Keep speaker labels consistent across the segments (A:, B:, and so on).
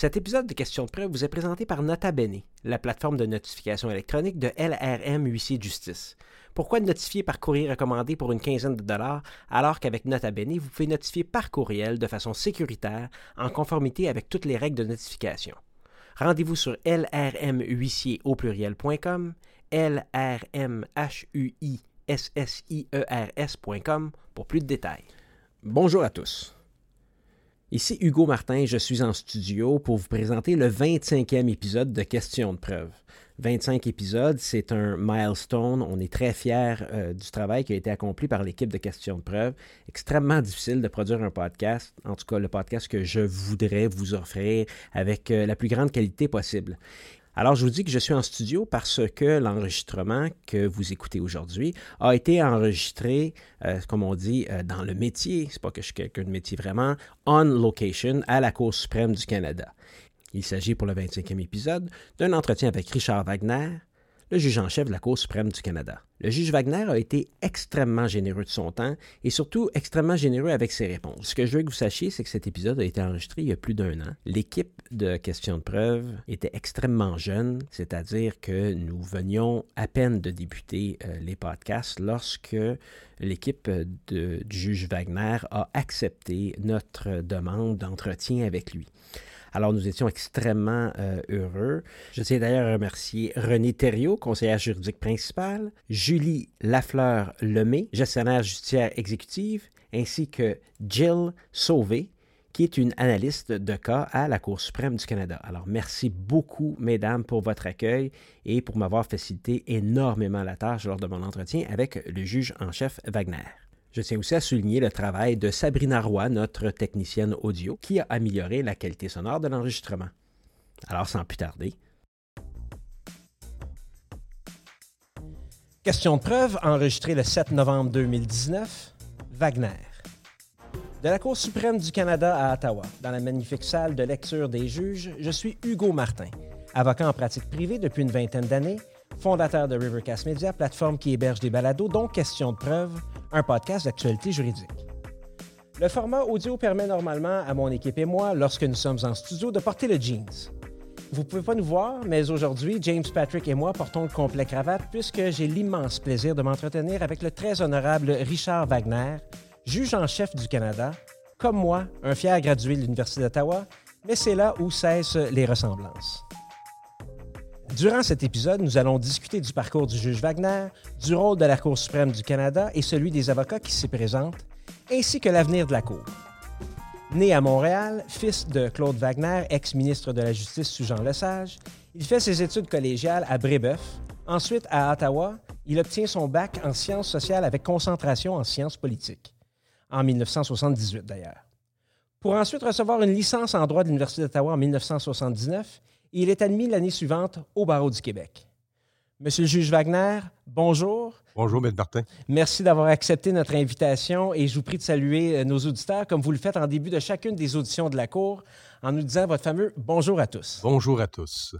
A: Cet épisode de Questions de preuve vous est présenté par Nota Bene, la plateforme de notification électronique de LRM Huissier de Justice. Pourquoi notifier par courrier recommandé pour une quinzaine de dollars alors qu'avec Nota Bene, vous pouvez notifier par courriel de façon sécuritaire en conformité avec toutes les règles de notification? Rendez-vous sur lrmhuissier au pluriel.com, lrmhuissiers.com pour plus de détails. Bonjour à tous. Ici Hugo Martin, je suis en studio pour vous présenter le 25e épisode de Questions de preuve. 25 épisodes, c'est un milestone. On est très fiers euh, du travail qui a été accompli par l'équipe de Questions de preuve. Extrêmement difficile de produire un podcast, en tout cas le podcast que je voudrais vous offrir avec euh, la plus grande qualité possible. Alors, je vous dis que je suis en studio parce que l'enregistrement que vous écoutez aujourd'hui a été enregistré, euh, comme on dit, euh, dans le métier. C'est pas que je suis quelqu'un de métier vraiment, on location à la Cour suprême du Canada. Il s'agit pour le 25e épisode d'un entretien avec Richard Wagner, le juge en chef de la Cour suprême du Canada. Le juge Wagner a été extrêmement généreux de son temps et surtout extrêmement généreux avec ses réponses. Ce que je veux que vous sachiez, c'est que cet épisode a été enregistré il y a plus d'un an. L'équipe de questions de preuve était extrêmement jeune, c'est-à-dire que nous venions à peine de débuter euh, les podcasts lorsque l'équipe du juge Wagner a accepté notre demande d'entretien avec lui. Alors, nous étions extrêmement euh, heureux. Je tiens d'ailleurs à remercier René Thériault, conseillère juridique principale, Julie Lafleur-Lemay, gestionnaire judiciaire exécutive, ainsi que Jill Sauvé, qui est une analyste de cas à la Cour suprême du Canada. Alors, merci beaucoup, mesdames, pour votre accueil et pour m'avoir facilité énormément la tâche lors de mon entretien avec le juge en chef Wagner. Je tiens aussi à souligner le travail de Sabrina Roy, notre technicienne audio, qui a amélioré la qualité sonore de l'enregistrement. Alors, sans plus tarder. Question de preuve enregistrée le 7 novembre 2019. Wagner. De la Cour suprême du Canada à Ottawa, dans la magnifique salle de lecture des juges, je suis Hugo Martin, avocat en pratique privée depuis une vingtaine d'années, fondateur de Rivercast Media, plateforme qui héberge des balados, dont Question de preuve, un podcast d'actualité juridique. Le format audio permet normalement à mon équipe et moi, lorsque nous sommes en studio, de porter le jeans. Vous ne pouvez pas nous voir, mais aujourd'hui, James Patrick et moi portons le complet cravate puisque j'ai l'immense plaisir de m'entretenir avec le très honorable Richard Wagner, juge en chef du Canada, comme moi, un fier gradué de l'Université d'Ottawa, mais c'est là où cessent les ressemblances. Durant cet épisode, nous allons discuter du parcours du juge Wagner, du rôle de la Cour suprême du Canada et celui des avocats qui s'y présentent, ainsi que l'avenir de la Cour. Né à Montréal, fils de Claude Wagner, ex-ministre de la Justice sous Jean Lesage, il fait ses études collégiales à Brébeuf. Ensuite, à Ottawa, il obtient son bac en sciences sociales avec concentration en sciences politiques, en 1978 d'ailleurs. Pour ensuite recevoir une licence en droit de l'Université d'Ottawa en 1979, il est admis l'année suivante au barreau du Québec. Monsieur le juge Wagner, bonjour.
B: Bonjour, M. Martin.
A: Merci d'avoir accepté notre invitation et je vous prie de saluer euh, nos auditeurs comme vous le faites en début de chacune des auditions de la Cour en nous disant votre fameux bonjour à tous.
B: Bonjour à tous.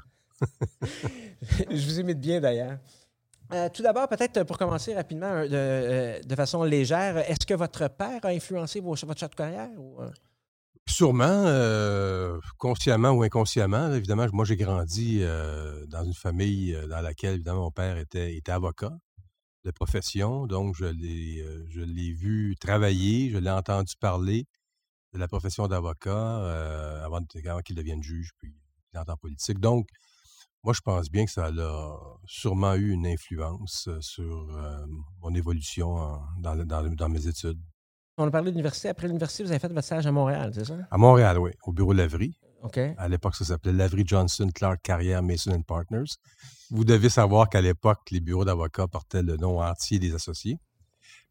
A: je vous imite bien d'ailleurs. Euh, tout d'abord, peut-être pour commencer rapidement euh, de, façon légère, est-ce que votre père a influencé votre choix de carrière? Ou,
B: Sûrement, euh, consciemment ou inconsciemment. Évidemment, moi, j'ai grandi euh, dans une famille euh, dans laquelle, évidemment, mon père était, avocat de profession. Donc, je l'ai, je l'ai vu travailler, je l'ai entendu parler de la profession d'avocat avant, qu'il devienne juge, puis en politique. Donc, moi, je pense bien que ça a sûrement eu une influence sur mon évolution dans, dans mes études.
A: On a parlé d'université. Après l'université, vous avez fait votre stage à Montréal, c'est ça?
B: À Montréal, oui, au bureau Lavry.
A: OK.
B: À l'époque, ça s'appelait Lavry Johnson Clark Carrière Mason Partners. Vous devez savoir qu'à l'époque, les bureaux d'avocats portaient le nom entier des associés.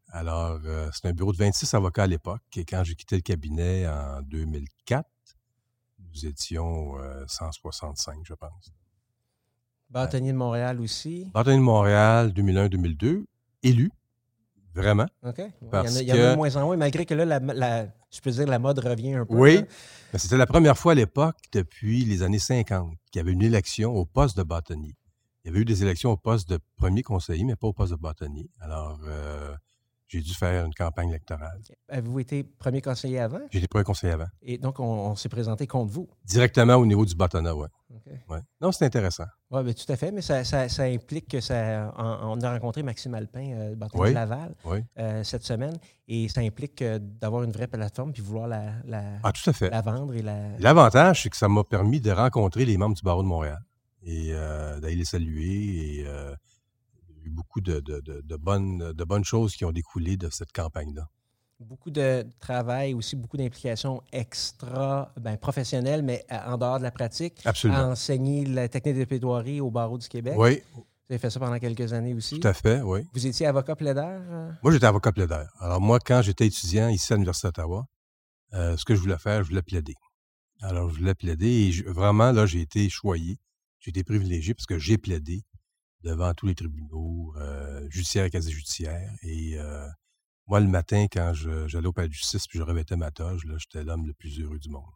B: Alors, euh, c'est un bureau de 26 avocats à l'époque. Et quand j'ai quitté le cabinet en 2004, nous étions 165, euh, je pense.
A: Bâtonnier de Montréal aussi.
B: Bâtonnier de Montréal, 2001-2002, élu. Vraiment.
A: OK. il, y en a, de moins en moins, malgré que là, la, je peux dire, la mode revient un peu.
B: Oui. C'était la première fois à l'époque, depuis les années 50, qu'il y avait une élection au poste de bâtonnier. Il y avait eu des élections au poste de premier conseiller, mais pas au poste de bâtonnier. Alors, euh, j'ai dû faire une campagne électorale.
A: Avez-vous été premier conseiller avant?
B: J'ai été premier conseiller avant.
A: Et donc, on, s'est présenté contre vous?
B: Directement au niveau du bâtonnat, oui. Ouais. Non, c'est intéressant.
A: Oui, ben, tout à fait, mais ça, implique que ça. On, a rencontré Maxime Alpin, euh, bâtonnier de Laval, euh, cette semaine, et ça implique d'avoir une vraie plateforme puis vouloir la,
B: ah, tout à fait.
A: la vendre. et la...
B: L'avantage, c'est que ça m'a permis de rencontrer les membres du barreau de Montréal et euh, d'aller les saluer et eu beaucoup de, bonnes, de bonnes choses qui ont découlé de cette campagne-là.
A: Beaucoup de travail, aussi beaucoup d'implications extra ben, professionnelles, mais en dehors de la pratique.
B: Absolument.
A: enseigner la technique de plaidoirie au barreau du Québec.
B: Oui.
A: Vous avez fait ça pendant quelques années aussi.
B: Tout à fait, oui.
A: Vous étiez avocat plaidaire?
B: Euh? Moi, j'étais avocat plaidaire. Alors, moi, quand j'étais étudiant ici à l'Université d'Ottawa, euh, ce que je voulais faire, je voulais plaider. Alors, je voulais plaider et vraiment, là, j'ai été choyé. J'ai été privilégié parce que j'ai plaidé devant tous les tribunaux, euh, judiciaires et quasi-judiciaires. Et euh, moi, le matin, quand j'allais au palais de justice puis je revêtais ma toge, j'étais l'homme le plus heureux du monde.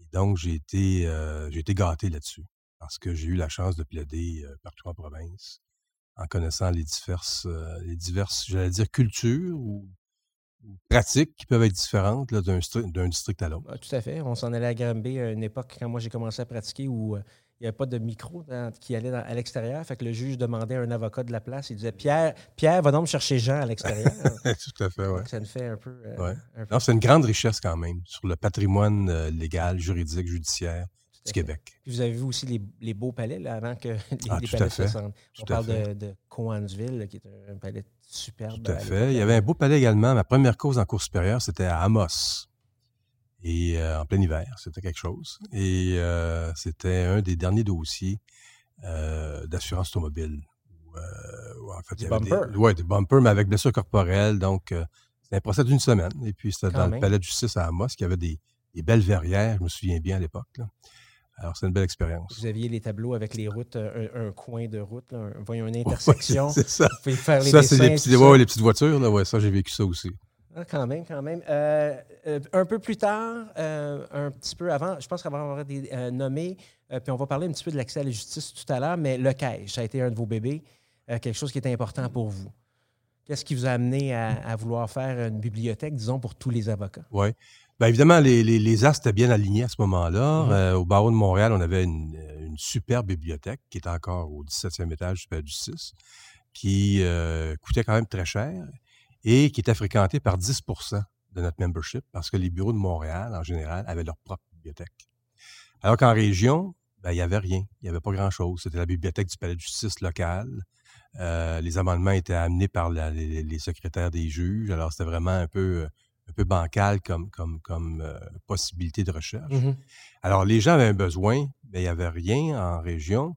B: Et donc, j'ai été, euh, j'ai été gâté là-dessus parce que j'ai eu la chance de plaider partout en province en connaissant les diverses, les diverses j'allais dire, cultures ou, pratiques qui peuvent être différentes d'un, district à l'autre.
A: Ah, tout à fait. On s'en allait à Granby à une époque, quand moi j'ai commencé à pratiquer, où il n'y avait pas de micro qui allait à l'extérieur. Fait que le juge demandait à un avocat de la place, il disait Pierre, Pierre, va donc me chercher Jean à l'extérieur.
B: Tout à fait, oui.
A: Ça nous fait un peu.
B: Euh, non, c'est une grande richesse quand même sur le patrimoine euh, légal, juridique, judiciaire du Québec.
A: Puis vous avez vu aussi les, beaux palais là, avant que les, ah, palais se sentent. On parle de, de Coansville, qui est un palais superbe.
B: Tout à fait. Il y avait un beau palais également. Ma première cause en cours supérieure, c'était à Amos et euh, en plein hiver, c'était quelque chose. Et euh, c'était un des derniers dossiers euh, d'assurance automobile.
A: en fait, des bumpers.
B: Oui, des bumpers, mais avec blessure corporelle. Donc, c'était un procès d'une semaine. Et puis, c'était dans le palais de justice à Amos, qui avait des, belles verrières, je me souviens bien à l'époque. Alors, c'est une belle expérience.
A: Vous aviez les tableaux avec les routes, un, coin de route, voyons, une intersection.
B: c'est ça. ça, c'est les, les, petites voitures. Là. Ouais, ça, j'ai vécu ça aussi.
A: Ah, quand même, quand même. Euh, euh, un peu plus tard, euh, un petit peu avant, je pense qu'on va avoir des nommés, puis on va parler un petit peu de l'accès à la justice tout à l'heure, mais le CAIS, ça a été un de vos bébés, quelque chose qui est important pour vous. Qu'est-ce qui vous a amené à, vouloir faire une bibliothèque, disons, pour tous les avocats?
B: Oui. Bien, évidemment, les, les, as étaient bien alignés à ce moment-là. Mm-hmm. au barreau de Montréal, on avait une, une superbe bibliothèque qui est encore au 17e étage du Palais de justice, qui coûtait quand même très cher et qui était fréquenté par 10% de notre membership parce que les bureaux de Montréal, en général, avaient leur propre bibliothèque. Alors qu'en région, ben, il n'y avait rien. Il n'y avait pas grand-chose. C'était la bibliothèque du palais de justice locale. Euh, les amendements étaient amenés par les, secrétaires des juges. Alors, c'était vraiment un peu, un peu bancal comme, comme, comme euh, possibilité de recherche. Mmh Alors, les gens avaient un besoin, mais il n'y avait rien en région.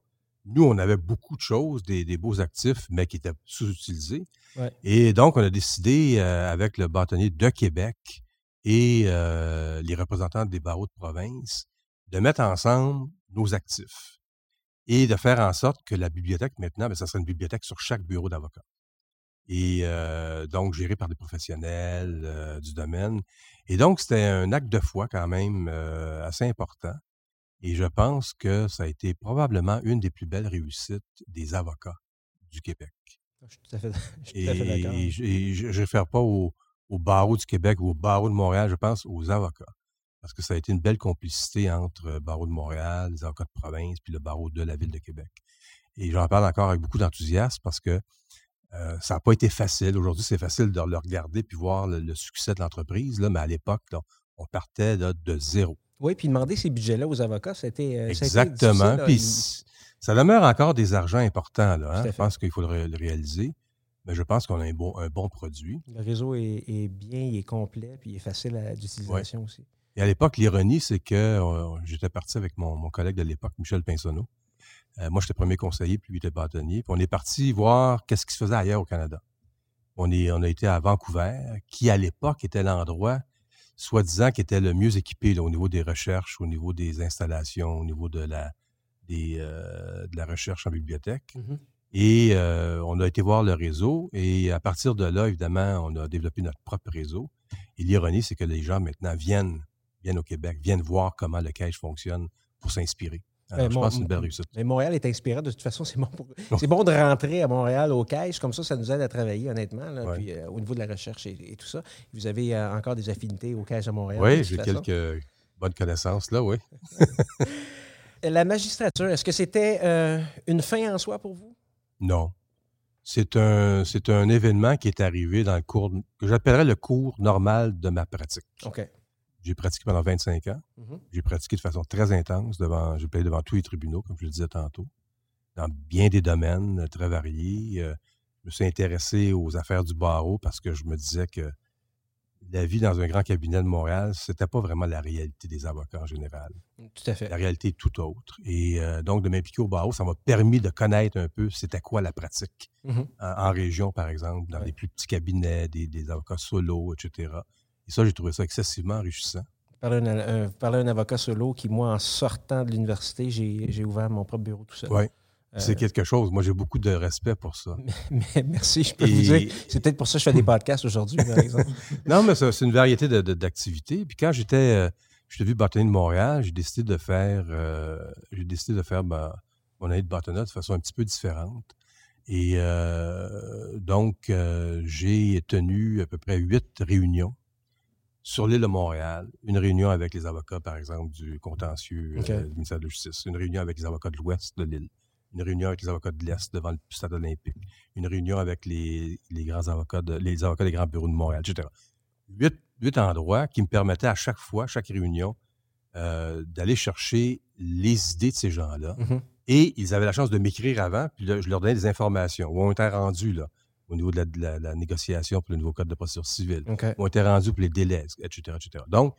B: Nous, on avait beaucoup de choses, des, beaux actifs, mais qui étaient sous-utilisés. Et donc, on a décidé, euh, avec le bâtonnier de Québec et euh, les représentants des barreaux de province, de mettre ensemble nos actifs et de faire en sorte que la bibliothèque, maintenant, bien, ça serait une bibliothèque sur chaque bureau d'avocat. Et euh, donc, gérée par des professionnels du domaine. Et donc, c'était un acte de foi quand même assez important. Et je pense que ça a été probablement une des plus belles réussites des avocats du Québec.
A: Ah, je suis tout à fait, d'accord.
B: Et, je ne réfère pas au, barreau du Québec ou au barreau de Montréal, je pense aux avocats. Parce que ça a été une belle complicité entre le barreau de Montréal, les avocats de province, puis le barreau de la ville de Québec. Et j'en parle encore avec beaucoup d'enthousiasme parce que euh, ça n'a pas été facile. Aujourd'hui, c'est facile de le regarder puis voir le, succès de l'entreprise, mais à l'époque, on partait de zéro.
A: Oui, puis demander ces budgets-là aux avocats, c'était.
B: Euh, Exactement. puis ça demeure encore des argents importants. Là, hein. Je pense qu'il faut le, réaliser. Mais je pense qu'on a un bon, un bon produit.
A: Le réseau est, bien, il est complet, puis il est facile d'utilisation aussi.
B: Et à l'époque, l'ironie, c'est que euh, j'étais parti avec mon, collègue de l'époque, Michel Pinsonneau. Euh, moi, j'étais premier conseiller, puis lui était bâtonnier. Puis on est parti voir qu'est-ce qui se faisait ailleurs au Canada. On, est, on a été à Vancouver, qui à l'époque était l'endroit soi-disant qui était le mieux équipé au niveau des recherches, au niveau des installations, au niveau de la, euh, de la recherche en bibliothèque. Mmh et euh, on a été voir le réseau et à partir de là, évidemment, on a développé notre propre réseau. Et l'ironie, c'est que les gens maintenant viennent, viennent au Québec, viennent voir comment le cache fonctionne pour s'inspirer. Alors,
A: Ben,
B: je
A: mon-
B: pense que c'est une belle réussite.
A: Mais Montréal est inspirant. De toute façon, c'est bon, pour- c'est bon de rentrer à Montréal au caisse. Comme ça, ça nous aide à travailler, honnêtement. là.
B: Ouais.
A: Puis, euh, au niveau de la recherche et, et tout ça. Vous avez euh, encore des affinités au caisse à Montréal.
B: Oui, j'ai
A: façon.
B: quelques bonnes connaissances là, oui.
A: La magistrature, est-ce que c'était euh, une fin en soi pour vous?
B: Non. C'est un, c'est un événement qui est arrivé dans le cours, que j'appellerais le cours normal de ma pratique.
A: OK.
B: J'ai pratiqué pendant 25 ans.
A: Mhm.
B: J'ai pratiqué de façon très intense devant, j'ai plaidé devant tous les tribunaux, comme je le disais tantôt, dans bien des domaines euh, très variés. Euh, je me suis intéressé aux affaires du barreau parce que je me disais que la vie dans un grand cabinet de Montréal, c'était pas vraiment la réalité des avocats en général.
A: Tout à fait.
B: La réalité est tout autre. Et euh, donc, de m'impliquer au barreau, ça m'a permis de connaître un peu c'était quoi la pratique
A: Mhm.
B: en, en région, par exemple, dans
A: Ouais.
B: des plus petits cabinets, des, des avocats solo, etc. Et ça, j'ai trouvé ça excessivement enrichissant.
A: Parler un, un- parler un avocat solo qui, moi, en sortant de l'université, j'ai ouvert mon propre bureau tout seul.
B: Ouais.
A: Euh,
B: C'est quelque chose. Moi, j'ai beaucoup de respect pour ça.
A: mais merci, je peux
B: Et-
A: vous dire. C'est peut-être pour ça que je fais des podcasts aujourd'hui, par exemple.
B: Non, mais c'est une variété de- de- d'activités. Puis quand j'étais, euh, j'étais vu bâtonnier de Montréal, j'ai décidé de faire, euh, j'ai décidé de faire mon année de bâtonnat de façon un petit peu différente. Et euh, donc, euh, j'ai tenu à peu près huit réunions sur l'île de Montréal. Une réunion avec les avocats, par exemple, du contentieux euh, du ministère de la Justice. Une réunion avec les avocats de l'ouest de l'île. Une réunion avec les avocats de l'Est devant le stade olympique. Une réunion avec les, les grands avocats, de- les avocats des grands bureaux de Montréal, etc. Huit, huit endroits qui me permettaient à chaque fois, chaque réunion, euh, d'aller chercher les idées de ces gens-là.
A: Mhm.
B: Et ils avaient la chance de m'écrire avant, puis là, je leur donnais des informations. Où on était rendu là, au niveau de la, de la- la négociation pour le nouveau code de procédure civile.
A: OK.
B: Où on était rendu pour les délais, etc., etc. Donc,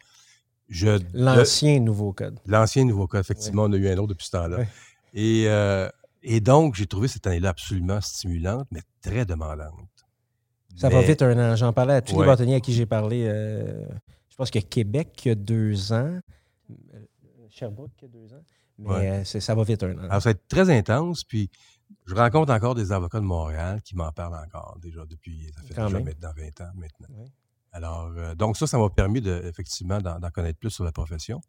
B: je...
A: L'ancien nouveau code.
B: L'ancien nouveau code, effectivement, on a eu un autre depuis ce temps-là. Et, euh, et donc, j'ai trouvé cette année-là absolument stimulante, mais très demandante.
A: Ça va vite un an. J'en parlais à tous
B: Ouais.
A: les bâtonniers à qui j'ai parlé. euh, je pense que Québec, il y a deux ans. Euh, Sherbrooke, il y a deux ans. Mais
B: Ouais.
A: ça va vite un an.
B: Alors, ça va être très intense, puis je rencontre encore des avocats de Montréal qui m'en parlent encore, déjà depuis, ça fait
A: Quand
B: déjà
A: même.
B: maintenant 20 ans maintenant. Alors, euh, donc ça, ça m'a permis de, effectivement d'en connaître plus sur la profession.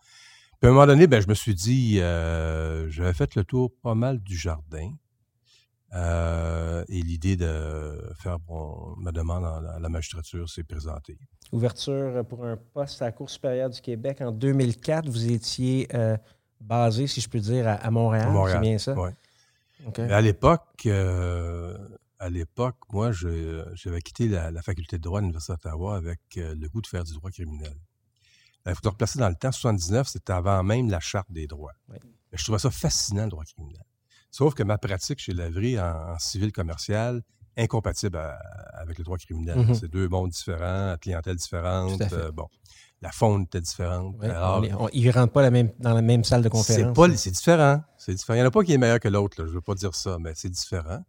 B: Puis à un moment donné, ben, je me suis dit, euh, j'avais fait le tour pas mal du jardin. Euh, et l'idée de faire ma demande à la, magistrature s'est présentée.
A: Ouverture pour un poste à la Cour supérieure du Québec en 2004. Vous étiez basé, si je peux dire, à, à Montréal.
B: Montréal,
A: C'est bien ça?
B: Mais à l'époque, euh, à l'époque, moi, je- j'avais quitté la, la faculté de droit de l'Université d'Ottawa avec euh, le goût de faire du droit criminel. Il faut te replacer dans le temps. 79, c'était avant même la charte des droits. Mais Je trouvais ça fascinant, le droit criminel. Sauf que ma pratique chez Lavry en, en civil commercial, incompatible à- avec le droit criminel.
A: Mhm.
B: C'est deux mondes différents, clientèle différente.
A: À
B: euh, bon, la faune était différente.
A: Ouais,
B: Alors,
A: on est- on- ils ne rentrent pas la même, dans la même salle de conférence.
B: c'est différent. C'est différent. Il n'y en a pas qui est meilleur que l'autre, je ne veux pas dire ça, mais c'est différent.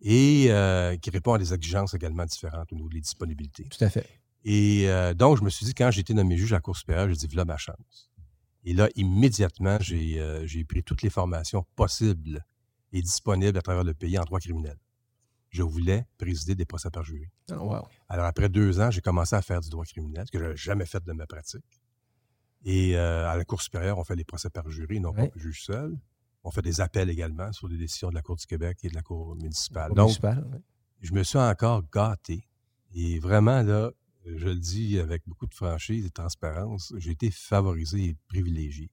B: Et euh, qui répond à des exigences également différentes au niveau des disponibilités.
A: Tout à fait.
B: Et euh, donc, je me suis dit, quand j'ai été nommé juge à la Cour supérieure, j'ai dit, voilà ma chance. Et là, immédiatement, j'ai euh, j'ai pris toutes les formations possibles et disponibles à travers le pays en droit criminel. Je voulais présider des procès par jury.
A: Oh, wow.
B: Alors, après deux ans, j'ai commencé à faire du droit criminel, ce que je n'avais jamais fait de ma pratique. Et euh, à la Cour supérieure, on fait les procès par jury, non pas
A: Ouais.
B: le juge seul. On fait des appels également sur les décisions de la Cour du Québec et de la Cour municipale.
A: Cour
B: Donc,
A: municipale,
B: je me suis encore gâté. Et vraiment, là, je le dis avec beaucoup de franchise et de transparence, j'ai été favorisé et privilégié.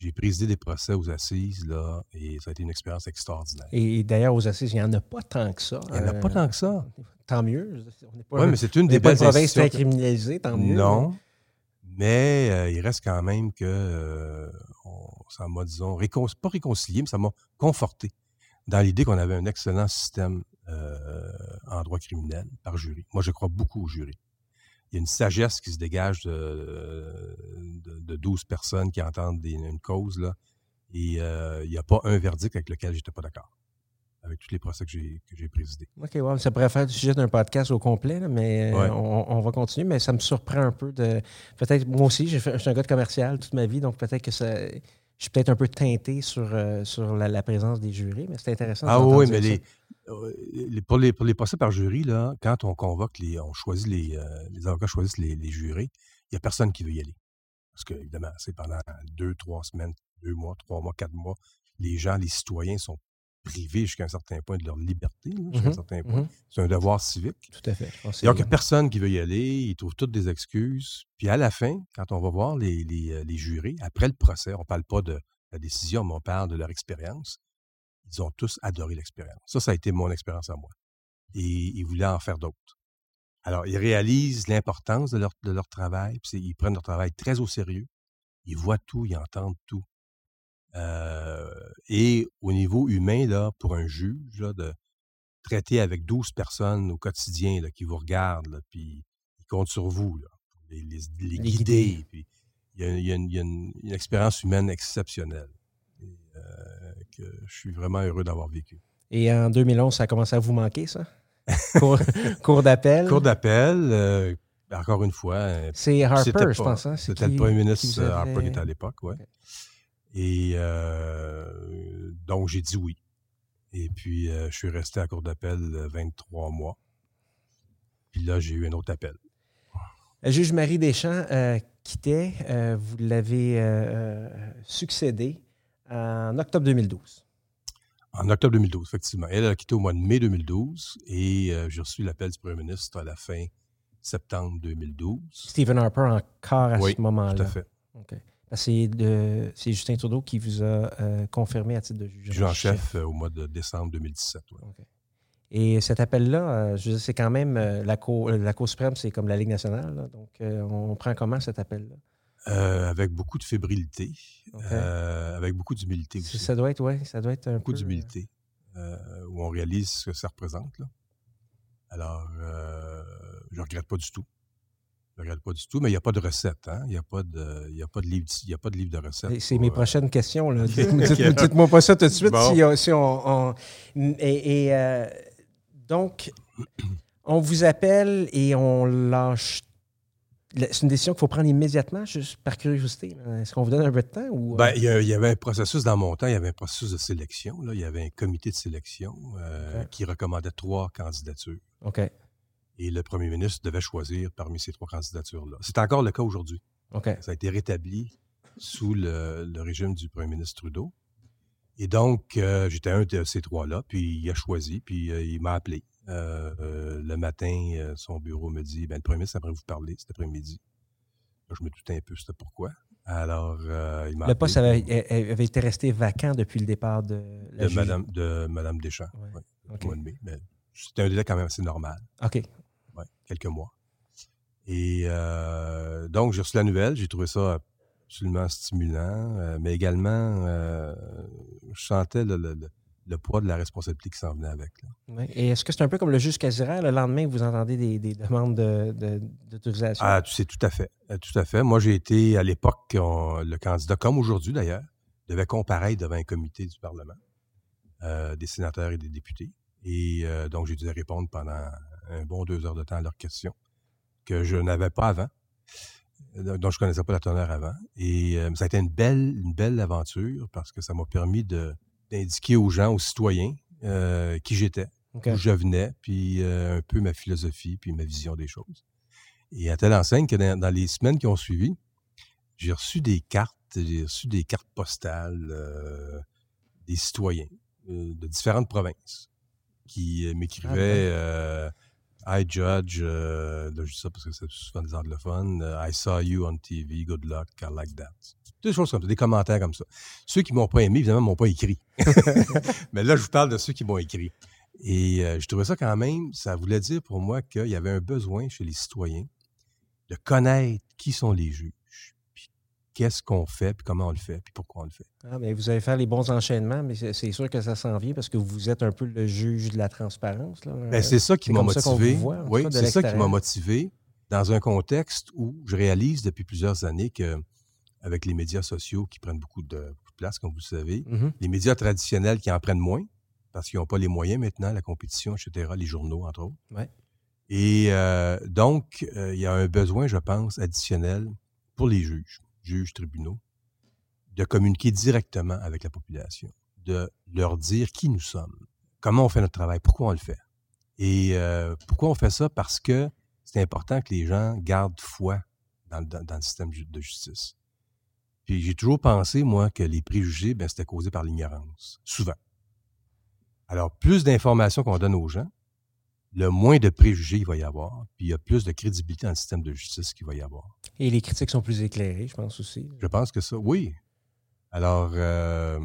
B: J'ai présidé des procès aux assises, là, et ça a été une expérience extraordinaire.
A: Et, d'ailleurs, aux assises, il n'y en a pas tant que ça.
B: Il n'y en a
A: Euh,
B: pas tant que ça.
A: Tant mieux.
B: Oui, mais c'est une
A: on
B: des belles
A: province très
B: institutions.
A: criminalisée, tant mieux.
B: Non, mais euh, il reste quand même que euh, on- ça m'a, disons, récon- pas réconcilié, mais ça m'a conforté dans l'idée qu'on avait un excellent système euh, en droit criminel par jury. Moi, je crois beaucoup au jury. Il y a une sagesse qui se dégage de, de, de 12 personnes qui entendent des- une cause, là, et euh, il n'y a pas un verdict avec lequel j'étais pas d'accord, avec tous les procès que j'ai, présidés.
A: OK, ouais, ça pourrait faire le sujet d'un podcast au complet, là, mais euh,
B: Ouais.
A: on, on va continuer. Mais ça me surprend un peu de. Peut-être, moi aussi, je suis un gars de commercial toute ma vie, donc peut-être que ça. Je suis peut-être un peu teinté sur, euh, sur la, la présence des jurés, mais c'est intéressant. de
B: Ah oui, mais
A: ça.
B: les, euh, les- pour, les, pour les procès par jury, là, quand on convoque les, on choisit les, euh, les avocats choisissent les, les jurés, il n'y a personne qui veut y aller. Parce que, évidemment, c'est pendant deux, trois semaines deux mois, trois mois, quatre mois, les gens, les citoyens sont privés jusqu'à un certain point de leur liberté, jusqu'à un
A: Mhm,
B: certain point.
A: mhm.
B: C'est un devoir civique.
A: Tout à fait. je pense que c'est-
B: Donc, il n'y a personne qui veut y aller, ils trouvent toutes des excuses. Puis à la fin, quand on va voir les, les, euh, les jurés, après le procès, on ne parle pas de la décision, mais on parle de leur expérience. Ils ont tous adoré l'expérience. Ça, ça a été mon expérience à moi. Et ils voulaient en faire d'autres. Alors, ils réalisent l'importance de leur, de leur travail, puis ils prennent leur travail très au sérieux. Ils voient tout, ils entendent tout. Euh, et au niveau humain, là, pour un juge, là, de traiter avec 12 personnes au quotidien là, qui vous regardent, là, puis ils comptent sur vous, là, pour les, les- guider. Puis il y a, il y a une, il y a une- une expérience humaine exceptionnelle que je suis vraiment heureux d'avoir vécu.
A: Et en 2011, ça a commencé à vous manquer, ça? Cours, cours d'appel?
B: Cours d'appel, euh, encore une fois, euh,
A: C'est Harper, je pense. Hein?
B: C'était le premier ministre euh, Harper qui était à l'époque, oui. Et euh, donc, j'ai dit oui. Et puis, euh, je suis resté à cour d'appel euh, 23 mois. Puis là, j'ai eu un autre appel.
A: Juge Marie Deschamps euh, quittait. euh, vous l'avez euh, euh, succédé en octobre 2012.
B: En octobre 2012, effectivement. Elle a quitté au mois de mai 2012 et euh, j'ai reçu l'appel du premier ministre à la fin septembre 2012.
A: Stephen Harper encore à
B: Oui,
A: ce moment-là.
B: Tout à fait.
A: Que C'est de- c'est Justin Trudeau qui vous a euh, confirmé à titre de juge,
B: Juge en chef euh, au mois de décembre 2017. ouais.
A: Et cet appel-là, euh, je veux dire, c'est quand même la Cour, la Cour suprême, c'est comme la Ligue nationale. là. donc, on prend comment cet appel-là?
B: Euh, avec beaucoup de fébrilité, euh, avec beaucoup d'humilité
A: Ça-
B: aussi.
A: Ça doit être, ouais, ça doit être un
B: beaucoup
A: peu, euh,
B: d'humilité, euh, où on réalise ce que ça représente. Là. Alors, je ne regrette pas du tout. Je ne regrette pas du tout, mais il n'y a pas de recette. Hein? Il n'y a, pas de- y a, pas de livre- y a pas de livre de recettes.
A: C'est- mes prochaines questions. Dites-moi dites- pas ça tout de suite.
B: Bon.
A: Si, on- si on, on- et, et, donc, on vous appelle et on lâche. C'est une décision qu'il faut prendre immédiatement, juste par curiosité. Est-ce qu'on vous donne un peu de temps? Ou, euh,
B: Ben, il y, a- il y avait un processus dans mon temps, il y avait un processus de sélection. Là. Il y avait un comité de sélection euh, qui recommandait trois candidatures.
A: OK.
B: Et le premier ministre devait choisir parmi ces trois candidatures-là. C'est encore le cas aujourd'hui.
A: OK.
B: Ça a été rétabli sous le, le régime du premier ministre Trudeau. Et donc, euh, j'étais un de ces trois-là, puis il a choisi, puis euh, il m'a appelé. Euh, euh, le matin, euh, son bureau me dit ben, Le premier ministre aimerait vous parler cet après-midi. Je me doutais un peu c'était pourquoi. Alors, euh, il m'a
A: Le poste avait, avait- avait été resté vacant depuis le départ de la
B: de
A: juge.
B: Madame, de Madame Deschamps,
A: Ouais.
B: mois de mai. Mais C'était un délai quand même assez normal.
A: OK.
B: Ouais, quelques mois. Et euh, donc, j'ai reçu la nouvelle. J'ai trouvé ça absolument stimulant, euh, mais également, euh, je sentais le, le- le- le poids de la responsabilité qui s'en venait avec.
A: Et est-ce que c'est un peu comme le juge Casira, le lendemain, vous entendez des, des demandes de- de- d'autorisation?
B: Ah, tu sais, tout à fait. Euh, Tout à fait. Moi, j'ai été, à l'époque, le candidat, comme aujourd'hui d'ailleurs, devait comparaître devant un comité du Parlement, euh, des sénateurs et des députés. Et euh, donc, j'ai dû répondre pendant un bon deux heures de temps à leurs questions que je n'avais pas avant, dont je ne connaissais pas la teneur avant. Et euh, ça a été une belle, une belle aventure parce que ça m'a permis de- d'indiquer aux gens, aux citoyens, euh, qui j'étais,
A: OK.
B: d'où je venais, puis euh, un peu ma philosophie, puis ma vision des choses. Et à telle enseigne que dans, dans les semaines qui ont suivi, j'ai reçu des cartes, j'ai reçu des cartes postales euh, des citoyens euh, de différentes provinces qui euh, m'écrivaient euh, Hi Judge, euh, là je dis ça parce que c'est souvent des anglophones, euh, I saw you on TV, good luck, I like that. Des choses comme ça, des commentaires comme ça. Ceux qui m'ont pas aimé, évidemment, m'ont pas écrit. Mais là, je vous parle de ceux qui m'ont écrit. Et euh, je trouvais ça quand même, ça voulait dire pour moi qu'il y avait un besoin chez les citoyens de connaître qui sont les juges, qu'est-ce qu'on fait, puis comment on le fait, puis pourquoi on le fait.
A: Ah, mais vous allez faire les bons enchaînements, mais c'est sûr que ça s'en vient parce que vous êtes un peu le juge de la transparence.
B: C'est ça qui m'a
A: ça
B: motivé.
A: voit,
B: oui, c'est ça qui m'a motivé dans un contexte où je réalise depuis plusieurs années que, avec les médias sociaux qui prennent beaucoup de, beaucoup de place, comme vous le savez,
A: Mhm.
B: les médias traditionnels qui en prennent moins, parce qu'ils n'ont pas les moyens maintenant, la compétition, etc., les journaux, entre autres.
A: Ouais.
B: Et euh, donc, euh, il y a un besoin, je pense, additionnel pour les juges, juges, tribunaux, de communiquer directement avec la population, de leur dire qui nous sommes, comment on fait notre travail, pourquoi on le fait. Et euh, pourquoi on fait ça? Parce que c'est important que les gens gardent foi dans, le- dans- le système de justice. Puis j'ai toujours pensé, moi, que les préjugés, ben, c'était causé par l'ignorance, souvent. Alors, plus d'informations qu'on donne aux gens, le moins de préjugés il va y avoir, puis il y a plus de crédibilité dans le système de justice qu'il va y avoir.
A: Et les critiques sont plus éclairées, je pense aussi.
B: Je pense que ça, oui. Alors, euh,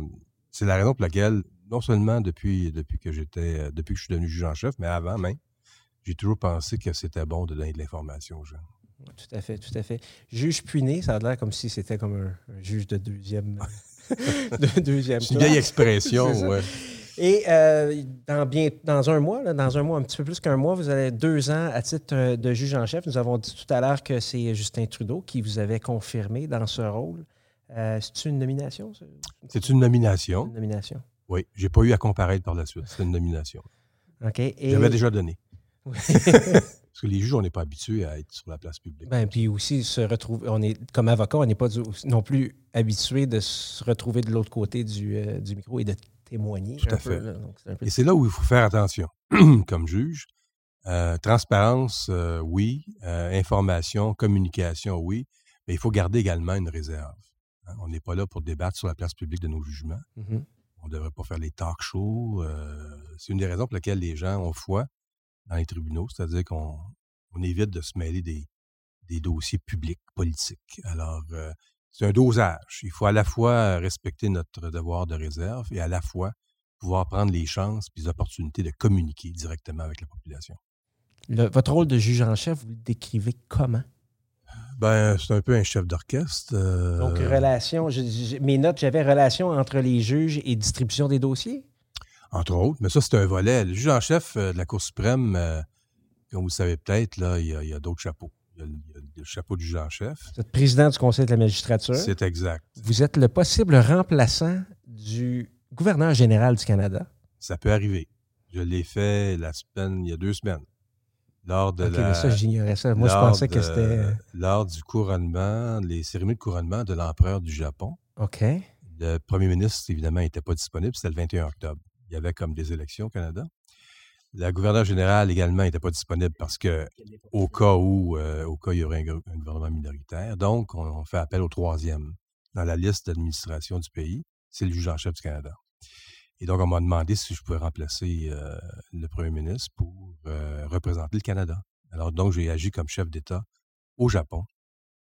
B: c'est la raison pour laquelle, non seulement depuis, depuis que j'étais, euh, depuis que je suis devenu juge en chef, mais avant même, j'ai toujours pensé que c'était bon de donner de l'information aux gens.
A: Tout à fait, tout à fait. Juge puiné, ça a l'air comme si c'était comme un, juge de deuxième.
B: de deuxième. C'est une vieille expression, oui.
A: Et euh, dans, bien, dans un mois, dans un mois, un petit peu plus qu'un mois, vous avez deux ans à titre euh, de juge en chef. Nous avons dit tout à l'heure que c'est Justin Trudeau qui vous avait confirmé dans ce rôle. Euh, c'est une nomination?
B: C'est une nomination.
A: Une nomination.
B: Oui, j'ai pas eu à comparaître par la suite. C'est une nomination.
A: OK. Et...
B: J'avais déjà donné. Parce que les juges, on n'est pas habitués à être sur la place publique.
A: Ben, puis aussi, se retrouver, on est, comme avocat, on n'est pas non plus habitué de se retrouver de l'autre côté du, du micro et de témoigner.
B: Tout à fait. Et c'est là où il faut faire attention, comme juge. Euh, transparence, euh, oui. Euh, information, communication, oui. Mais il faut garder également une réserve. Hein. On n'est pas là pour débattre sur la place publique de nos jugements. Mmh on ne devrait pas faire les talk shows. c'est une des raisons pour lesquelles les gens ont foi dans les tribunaux, c'est-à-dire qu'on évite de se mêler des, des dossiers publics, politiques. Alors, c'est un dosage. Il faut à la fois respecter notre devoir de réserve et à la fois pouvoir prendre les chances et les opportunités de communiquer directement avec la population.
A: votre rôle de juge en chef, vous le décrivez comment?
B: Ben, c'est un peu un chef d'orchestre. Euh,
A: Donc, relation, mes notes, j'avais relation entre les juges et distribution des dossiers?
B: Entre autres, mais ça, c'est un volet. Le juge en chef euh, de la Cour suprême, euh, comme vous le savez peut-être, là, il y a d'autres chapeaux il y, a, le chapeau du juge en chef.
A: Vous êtes président du Conseil de la magistrature.
B: C'est exact.
A: Vous êtes le possible remplaçant du gouverneur général du Canada.
B: Ça peut arriver. Je l'ai fait la semaine, il y a deux semaines. Lors de la,
A: ça, j'ignorais ça. Moi, je pensais que c'était.
B: Lors du couronnement, les cérémonies de couronnement de l'empereur du Japon.
A: OK.
B: Le premier ministre, évidemment, n'était pas disponible. C'était le 21 octobre. Il y avait comme des élections au Canada. La gouverneure générale également n'était pas disponible parce que au cas où euh, au cas il y aurait un, gouvernement minoritaire, donc on, fait appel au troisième dans la liste d'administration du pays, c'est le juge en chef du Canada. Et donc on m'a demandé si je pouvais remplacer euh, le premier ministre pour euh, représenter le Canada. Alors donc j'ai agi comme chef d'État au Japon,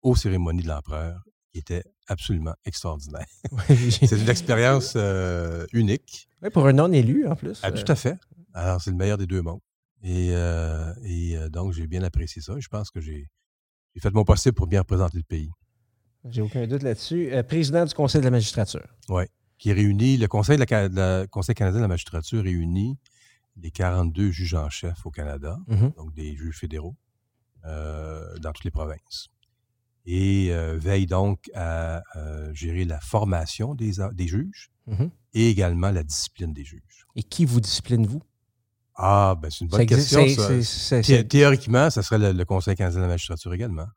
B: aux cérémonies de l'empereur, qui était absolument extraordinaire. c'est une expérience unique.
A: Oui, pour un non-élu en plus.
B: Ah, tout à fait. Alors, c'est le meilleur des deux mondes. Et, euh, euh, donc, j'ai bien apprécié ça. je pense que j'ai fait mon possible pour bien représenter le pays.
A: J'ai aucun doute là-dessus. Euh, président du Conseil de la magistrature.
B: Oui. Qui réunit, le Conseil, de la, Conseil canadien de la magistrature réunit les 42 juges en chef au Canada, mm-hmm. donc des juges fédéraux, dans toutes les provinces. Et veille donc à gérer la formation des, des juges mm-hmm. et également la discipline des juges.
A: Et qui vous discipline, vous?
B: Ah, ben c'est une bonne question. Ça. Théoriquement, ça serait le, Conseil canadien de la magistrature également.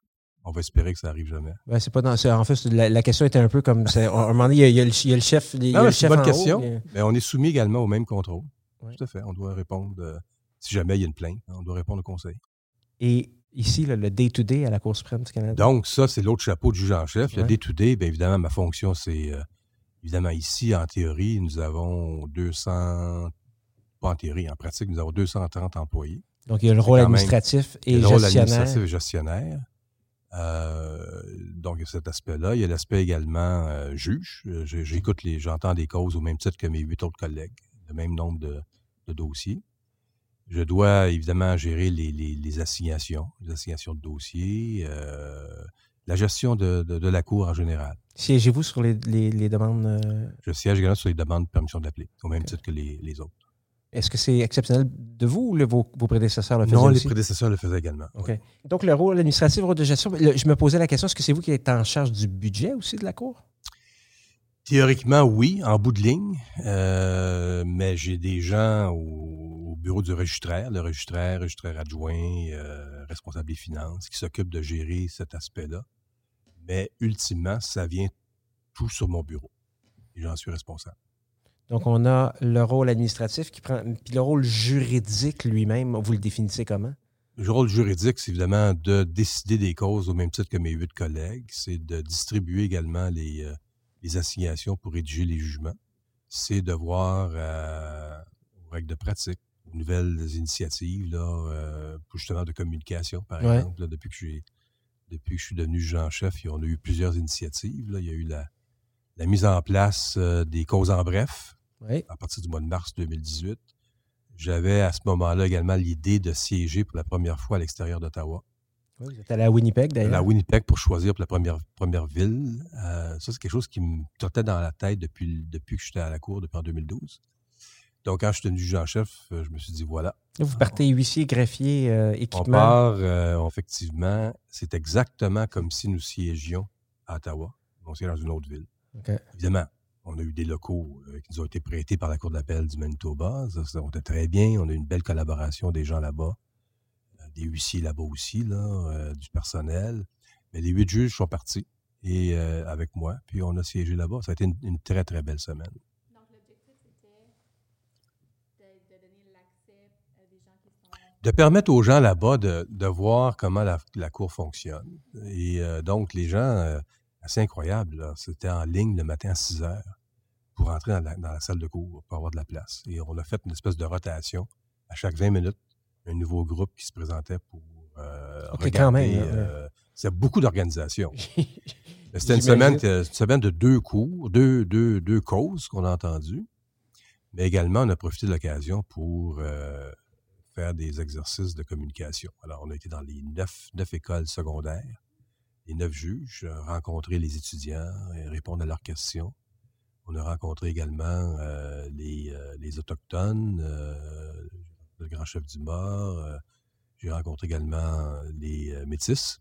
B: On va espérer que ça arrive jamais.
A: Ben, c'est pas dans, en fait, la, question était un peu comme. À un moment donné, il y a, le, chef.
B: non, c'est une bonne question. mais... on est soumis également au même contrôle. Tout à fait. On doit répondre. Euh, si jamais il y a une plainte, on doit répondre au Conseil.
A: Et ici, le day-to-day à la Cour suprême du Canada?
B: Donc, ça, c'est l'autre chapeau du juge en chef. Le day-to-day, bien évidemment, ma fonction, c'est. Euh, évidemment, ici, en théorie, nous avons 200 en théorie, en pratique, nous avons 230 employés.
A: Donc, il y a le rôle administratif et le rôle
B: administratif et gestionnaire. Euh, donc, il y a cet aspect-là. Il y a l'aspect également euh, juge. Euh, j'écoute les, j'entends des causes au même titre que mes huit autres collègues, le même nombre de, dossiers. Je dois évidemment gérer les, assignations, les assignations de dossiers, la gestion de, la Cour en général.
A: Siégez-vous sur les, demandes?
B: Je siège également sur les demandes de permission d'appeler, au même titre que les autres.
A: Est-ce que c'est exceptionnel de vous ou vos, prédécesseurs le faisaient
B: Non,
A: les
B: prédécesseurs le faisaient également.
A: Donc, le rôle administratif, le rôle de gestion, je me posais la question, est-ce que c'est vous qui êtes en charge du budget aussi de la Cour?
B: Théoriquement, oui, en bout de ligne. Euh, mais j'ai des gens au, bureau du registraire, le registraire, registraire adjoint, euh, responsable des finances, qui s'occupent de gérer cet aspect-là. Mais ultimement, ça vient tout sur mon bureau. Et j'en suis responsable.
A: Donc, on a le rôle administratif qui prend. Puis le rôle juridique lui-même, vous le définissez comment?
B: Le rôle juridique, c'est évidemment de décider des causes au même titre que mes huit collègues. C'est de distribuer également les, euh, les assignations pour rédiger les jugements. C'est de voir euh, aux règles de pratique, aux nouvelles initiatives, là, euh, justement de communication, par exemple. depuis, que depuis que je suis devenu juge en chef, on a eu plusieurs initiatives. Là. Il y a eu la, la mise en place des causes en bref à partir du mois de mars 2018. J'avais à ce moment-là également l'idée de siéger pour la première fois à l'extérieur d'Ottawa.
A: Oui, vous êtes allé à Winnipeg d'ailleurs.
B: À Winnipeg pour choisir pour la première, première ville. Euh, ça, c'est quelque chose qui me trottait dans la tête depuis, depuis que j'étais à la cour, depuis en 2012. Donc, quand je suis devenu juge en chef, euh, je me suis dit voilà.
A: Vous partez huissier, greffier, euh, équipement.
B: On part, effectivement, c'est exactement comme si nous siégions à Ottawa. On siège dans une autre ville. Évidemment, on a eu des locaux euh, qui nous ont été prêtés par la Cour d'appel du Manitoba. Ça, ça été très bien. On a eu une belle collaboration des gens là-bas, euh, des huissiers là-bas aussi, là, euh, du personnel. Mais les huit juges sont partis et avec moi, puis on a siégé là-bas. Ça a été une, très, très belle semaine. Donc, l'objectif, c'était de, donner l'accès à des gens qui sont... De permettre aux gens là-bas de, voir comment la, Cour fonctionne. Et donc, les gens assez incroyable. C'était en ligne le matin à 6 heures pour entrer dans la, salle de cours, pour avoir de la place. Et on a fait une espèce de rotation. À chaque 20 minutes, un nouveau groupe qui se présentait pour euh. Euh, c'est beaucoup d'organisation. C'était une semaine, une semaine de deux cours, deux, deux, deux causes qu'on a entendues. Mais également, on a profité de l'occasion pour euh, faire des exercices de communication. Alors, on a été dans les neuf, neuf écoles secondaires les neuf juges, euh, rencontrer les étudiants et répondre à leurs questions. On a rencontré également euh, les, euh, les, Autochtones, le grand chef du Mort. J'ai rencontré également les Métis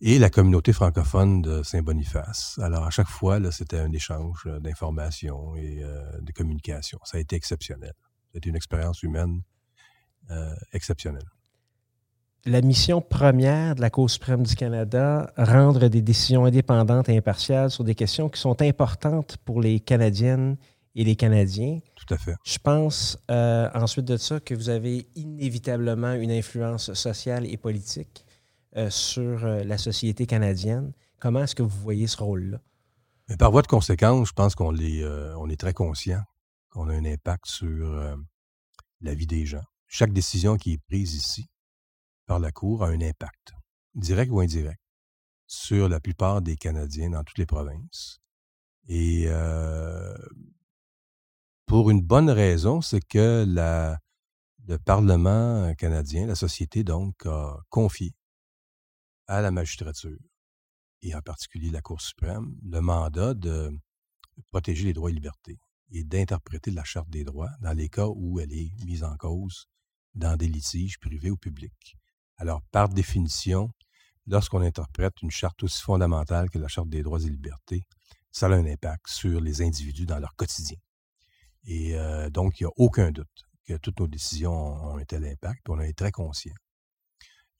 B: et la communauté francophone de Saint-Boniface. Alors, à chaque fois, c'était un échange d'informations et de communication. Ça a été exceptionnel. C'était une expérience humaine exceptionnelle
A: la mission première de la Cour suprême du Canada, rendre des décisions indépendantes et impartiales sur des questions qui sont importantes pour les Canadiennes et les Canadiens.
B: Tout à fait.
A: Je pense euh, ensuite de ça que vous avez inévitablement une influence sociale et politique euh, sur euh, la société canadienne. Comment est-ce que vous voyez ce rôle-là?
B: par voie de conséquence, je pense qu'on est, on est très conscient qu'on a un impact sur la vie des gens. Chaque décision qui est prise ici par la Cour a un impact, direct ou indirect, sur la plupart des Canadiens dans toutes les provinces. Et euh, pour une bonne raison, c'est que le Parlement canadien, la société donc, a confié à la magistrature, et en particulier la Cour suprême, le mandat de protéger les droits et libertés et d'interpréter la Charte des droits dans les cas où elle est mise en cause dans des litiges privés ou publics. Alors, par définition, lorsqu'on interprète une charte aussi fondamentale que la Charte des droits et libertés, ça a un impact sur les individus dans leur quotidien. Et euh, donc, il n'y a aucun doute que toutes nos décisions ont un tel impact, puis on en est très conscient.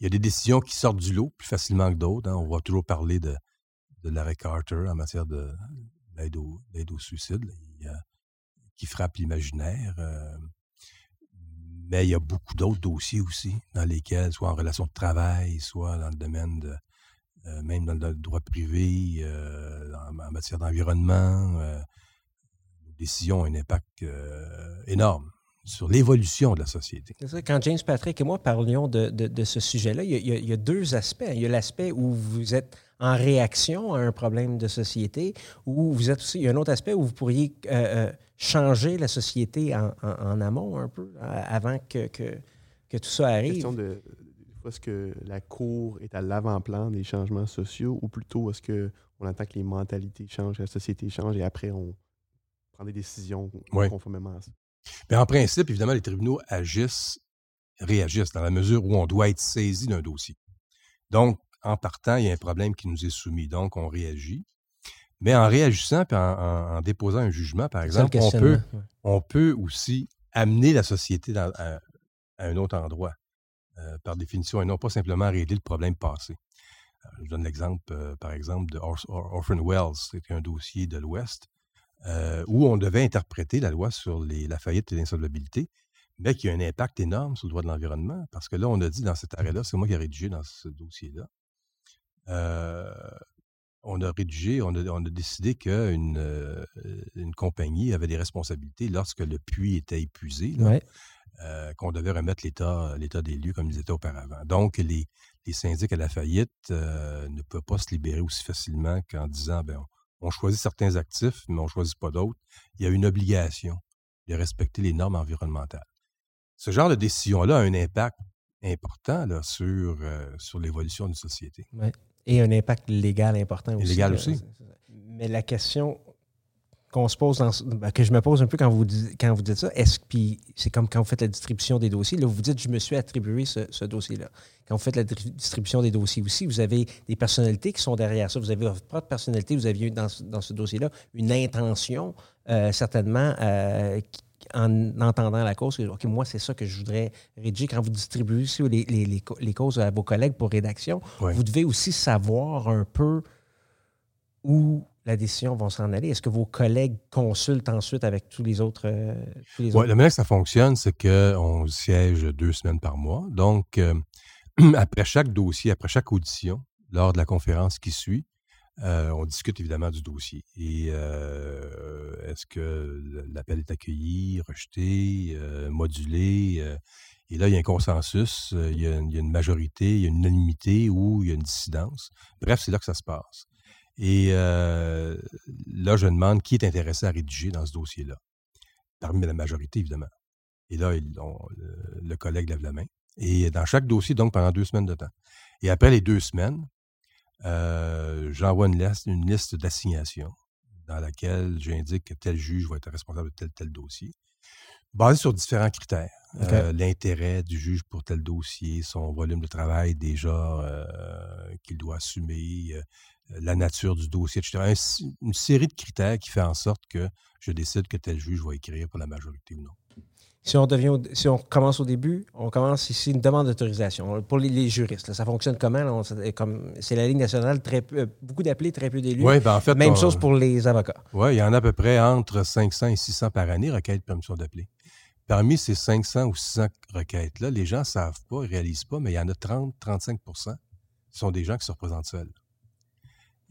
B: Il y a des décisions qui sortent du lot plus facilement que d'autres. Hein. On va toujours parler de, de l'arrêt Carter en matière d'aide au, au, suicide, qui frappe l'imaginaire. Euh, mais il y a beaucoup d'autres dossiers aussi dans lesquels, soit en relation de travail, soit dans le domaine de, euh, même dans le droit privé, euh, en, matière d'environnement, euh, décisions ont un impact énorme sur l'évolution de la société.
A: Quand James Patrick et moi parlions de, ce sujet-là, il, il, y a deux aspects. Il y a l'aspect où vous êtes en réaction à un problème de société, ou vous êtes aussi, il y a un autre aspect où vous pourriez changer la société en, amont un peu, avant que, que, tout ça arrive?
C: question de, est-ce que la Cour est à l'avant-plan des changements sociaux ou plutôt est-ce qu'on attend que les mentalités changent, la société change et après on prend des décisions conformément à ça?
B: Mais en principe, évidemment, les tribunaux agissent, réagissent dans la mesure où on doit être saisi d'un dossier. Donc, en partant, il y a un problème qui nous est soumis. Donc, on réagit. Mais en réagissant et en, déposant un jugement, par exemple, on peut, on peut aussi amener la société à, un autre endroit, euh, par définition, et non pas simplement régler le problème passé. Euh, je donne l'exemple, euh, par exemple, de Orphan Wells, c'est un dossier de l'Ouest, où on devait interpréter la loi sur les, la faillite et l'insolvabilité, mais qui a un impact énorme sur le droit de l'environnement. Parce que là, on a dit dans cet arrêt-là, c'est moi qui ai rédigé dans ce dossier-là, euh, on a rédigé, on a, décidé qu'une euh, une compagnie avait des responsabilités lorsque le puits était épuisé, euh, qu'on devait remettre l'état, l'état des lieux comme ils étaient auparavant. Donc, les, les syndics à la faillite ne peuvent pas se libérer aussi facilement qu'en disant, ben, on, choisit certains actifs, mais on ne choisit pas d'autres. Il y a une obligation de respecter les normes environnementales. Ce genre de décision-là a un impact important là, sur, sur l'évolution d'une société.
A: Et un impact légal important aussi.
B: légal aussi.
A: Mais la question qu'on se pose, ben, que je me pose un peu quand vous, dites, quand vous dites ça, est-ce puis c'est comme quand vous faites la distribution des dossiers, là, vous dites je me suis attribué ce, dossier-là. Quand vous faites la distribution des dossiers aussi, vous avez des personnalités qui sont derrière ça. Vous avez votre propre personnalité, vous aviez dans, dans ce dossier-là une intention euh, certainement euh, en entendant la cause, OK, moi, c'est ça que je voudrais rédiger. Quand vous distribuez aussi les, les, causes à vos collègues pour rédaction, vous devez aussi savoir un peu où la décision va s'en aller. Est-ce que vos collègues consultent ensuite avec tous les autres? Euh,
B: oui, la manière que ça fonctionne, c'est qu'on siège deux semaines par mois. Donc, euh, après chaque dossier, après chaque audition, lors de la conférence qui suit, euh, on discute évidemment du dossier. Et euh, est-ce que l'appel est accueilli, rejeté, euh, modulé? et là, il y a un consensus, il y a, une majorité, il y a une unanimité ou il y a une dissidence. Bref, c'est là que ça se passe. Et là, je demande qui est intéressé à rédiger dans ce dossier-là. Parmi la majorité, évidemment. Et là, le collègue lève la main. Et dans chaque dossier, donc, pendant deux semaines de temps. Et après les deux semaines, j'envoie une liste, une liste d'assignation dans laquelle j'indique que tel juge va être responsable de tel tel dossier, basé sur différents critères. Euh, l'intérêt du juge pour tel dossier, son volume de travail déjà euh, qu'il doit assumer, la nature du dossier, etc. une série de critères qui fait en sorte que je décide que tel juge va écrire pour la majorité ou non.
A: Si on, devient, si on commence au début, on commence ici une demande d'autorisation. Pour les, juristes, ça fonctionne comment? C'est la Ligue nationale, très euh, beaucoup d'appelés, très peu d'élus.
B: Oui, ben en fait,
A: Même chose pour les avocats.
B: Oui, il y en a à peu près entre 500 et 600 par année, requêtes de permission d'appeler. Parmi ces 500 ou 600 requêtes-là, les gens ne savent pas, ne réalisent pas, mais il y en a 30-35% qui sont des gens qui se représentent seuls.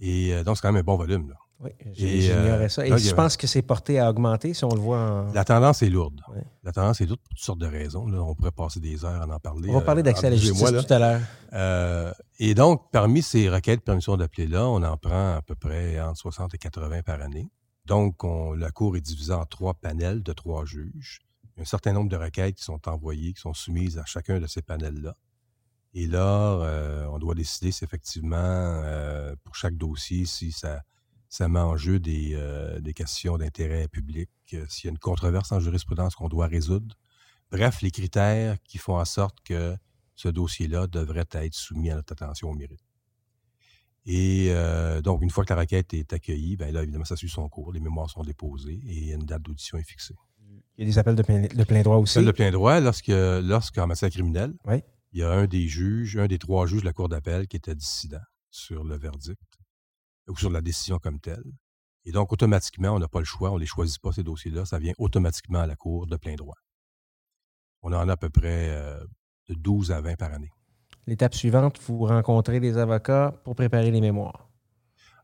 B: Et euh, donc, c'est quand même un bon volume. Là.
A: Oui, j'ignorais euh, ça. Et je pense que c'est porté à augmenter si on le voit en...
B: La tendance est lourde. La tendance est lourde pour toutes sortes de raisons. on pourrait passer des heures à en parler.
A: On va parler euh, d'accès à la justice tout à l'heure.
B: Euh, et donc, parmi ces requêtes de permission d'appeler-là, on en prend à peu près entre 60 et 80 par année. Donc, la Cour est divisée en trois panels de trois juges. Il y a un certain nombre de requêtes qui sont envoyées, qui sont soumises à chacun de ces panels-là. Et là, on doit décider si effectivement, pour chaque dossier, si ça ça met en jeu des, euh, questions d'intérêt public, euh, s'il y a une controverse en jurisprudence qu'on doit résoudre. Bref, les critères qui font en sorte que ce dossier-là devrait être soumis à notre attention au mérite. Et euh, donc, une fois que la requête est accueillie, bien là, évidemment, ça suit son cours, les mémoires sont déposées et une date d'audition est fixée.
A: Il y a des appels de plein, droit aussi.
B: Appels de plein droit, lorsque, lorsqu'en matière criminelle, il y a un des juges, un des trois juges de la Cour d'appel qui était dissident sur le verdict ou sur la décision comme telle. Et donc, automatiquement, on n'a pas le choix, on ne les choisit pas, ces dossiers-là, ça vient automatiquement à la Cour de plein droit. On en a à peu près euh, de 12 à 20 par année.
A: L'étape suivante, vous rencontrez des avocats pour préparer les mémoires.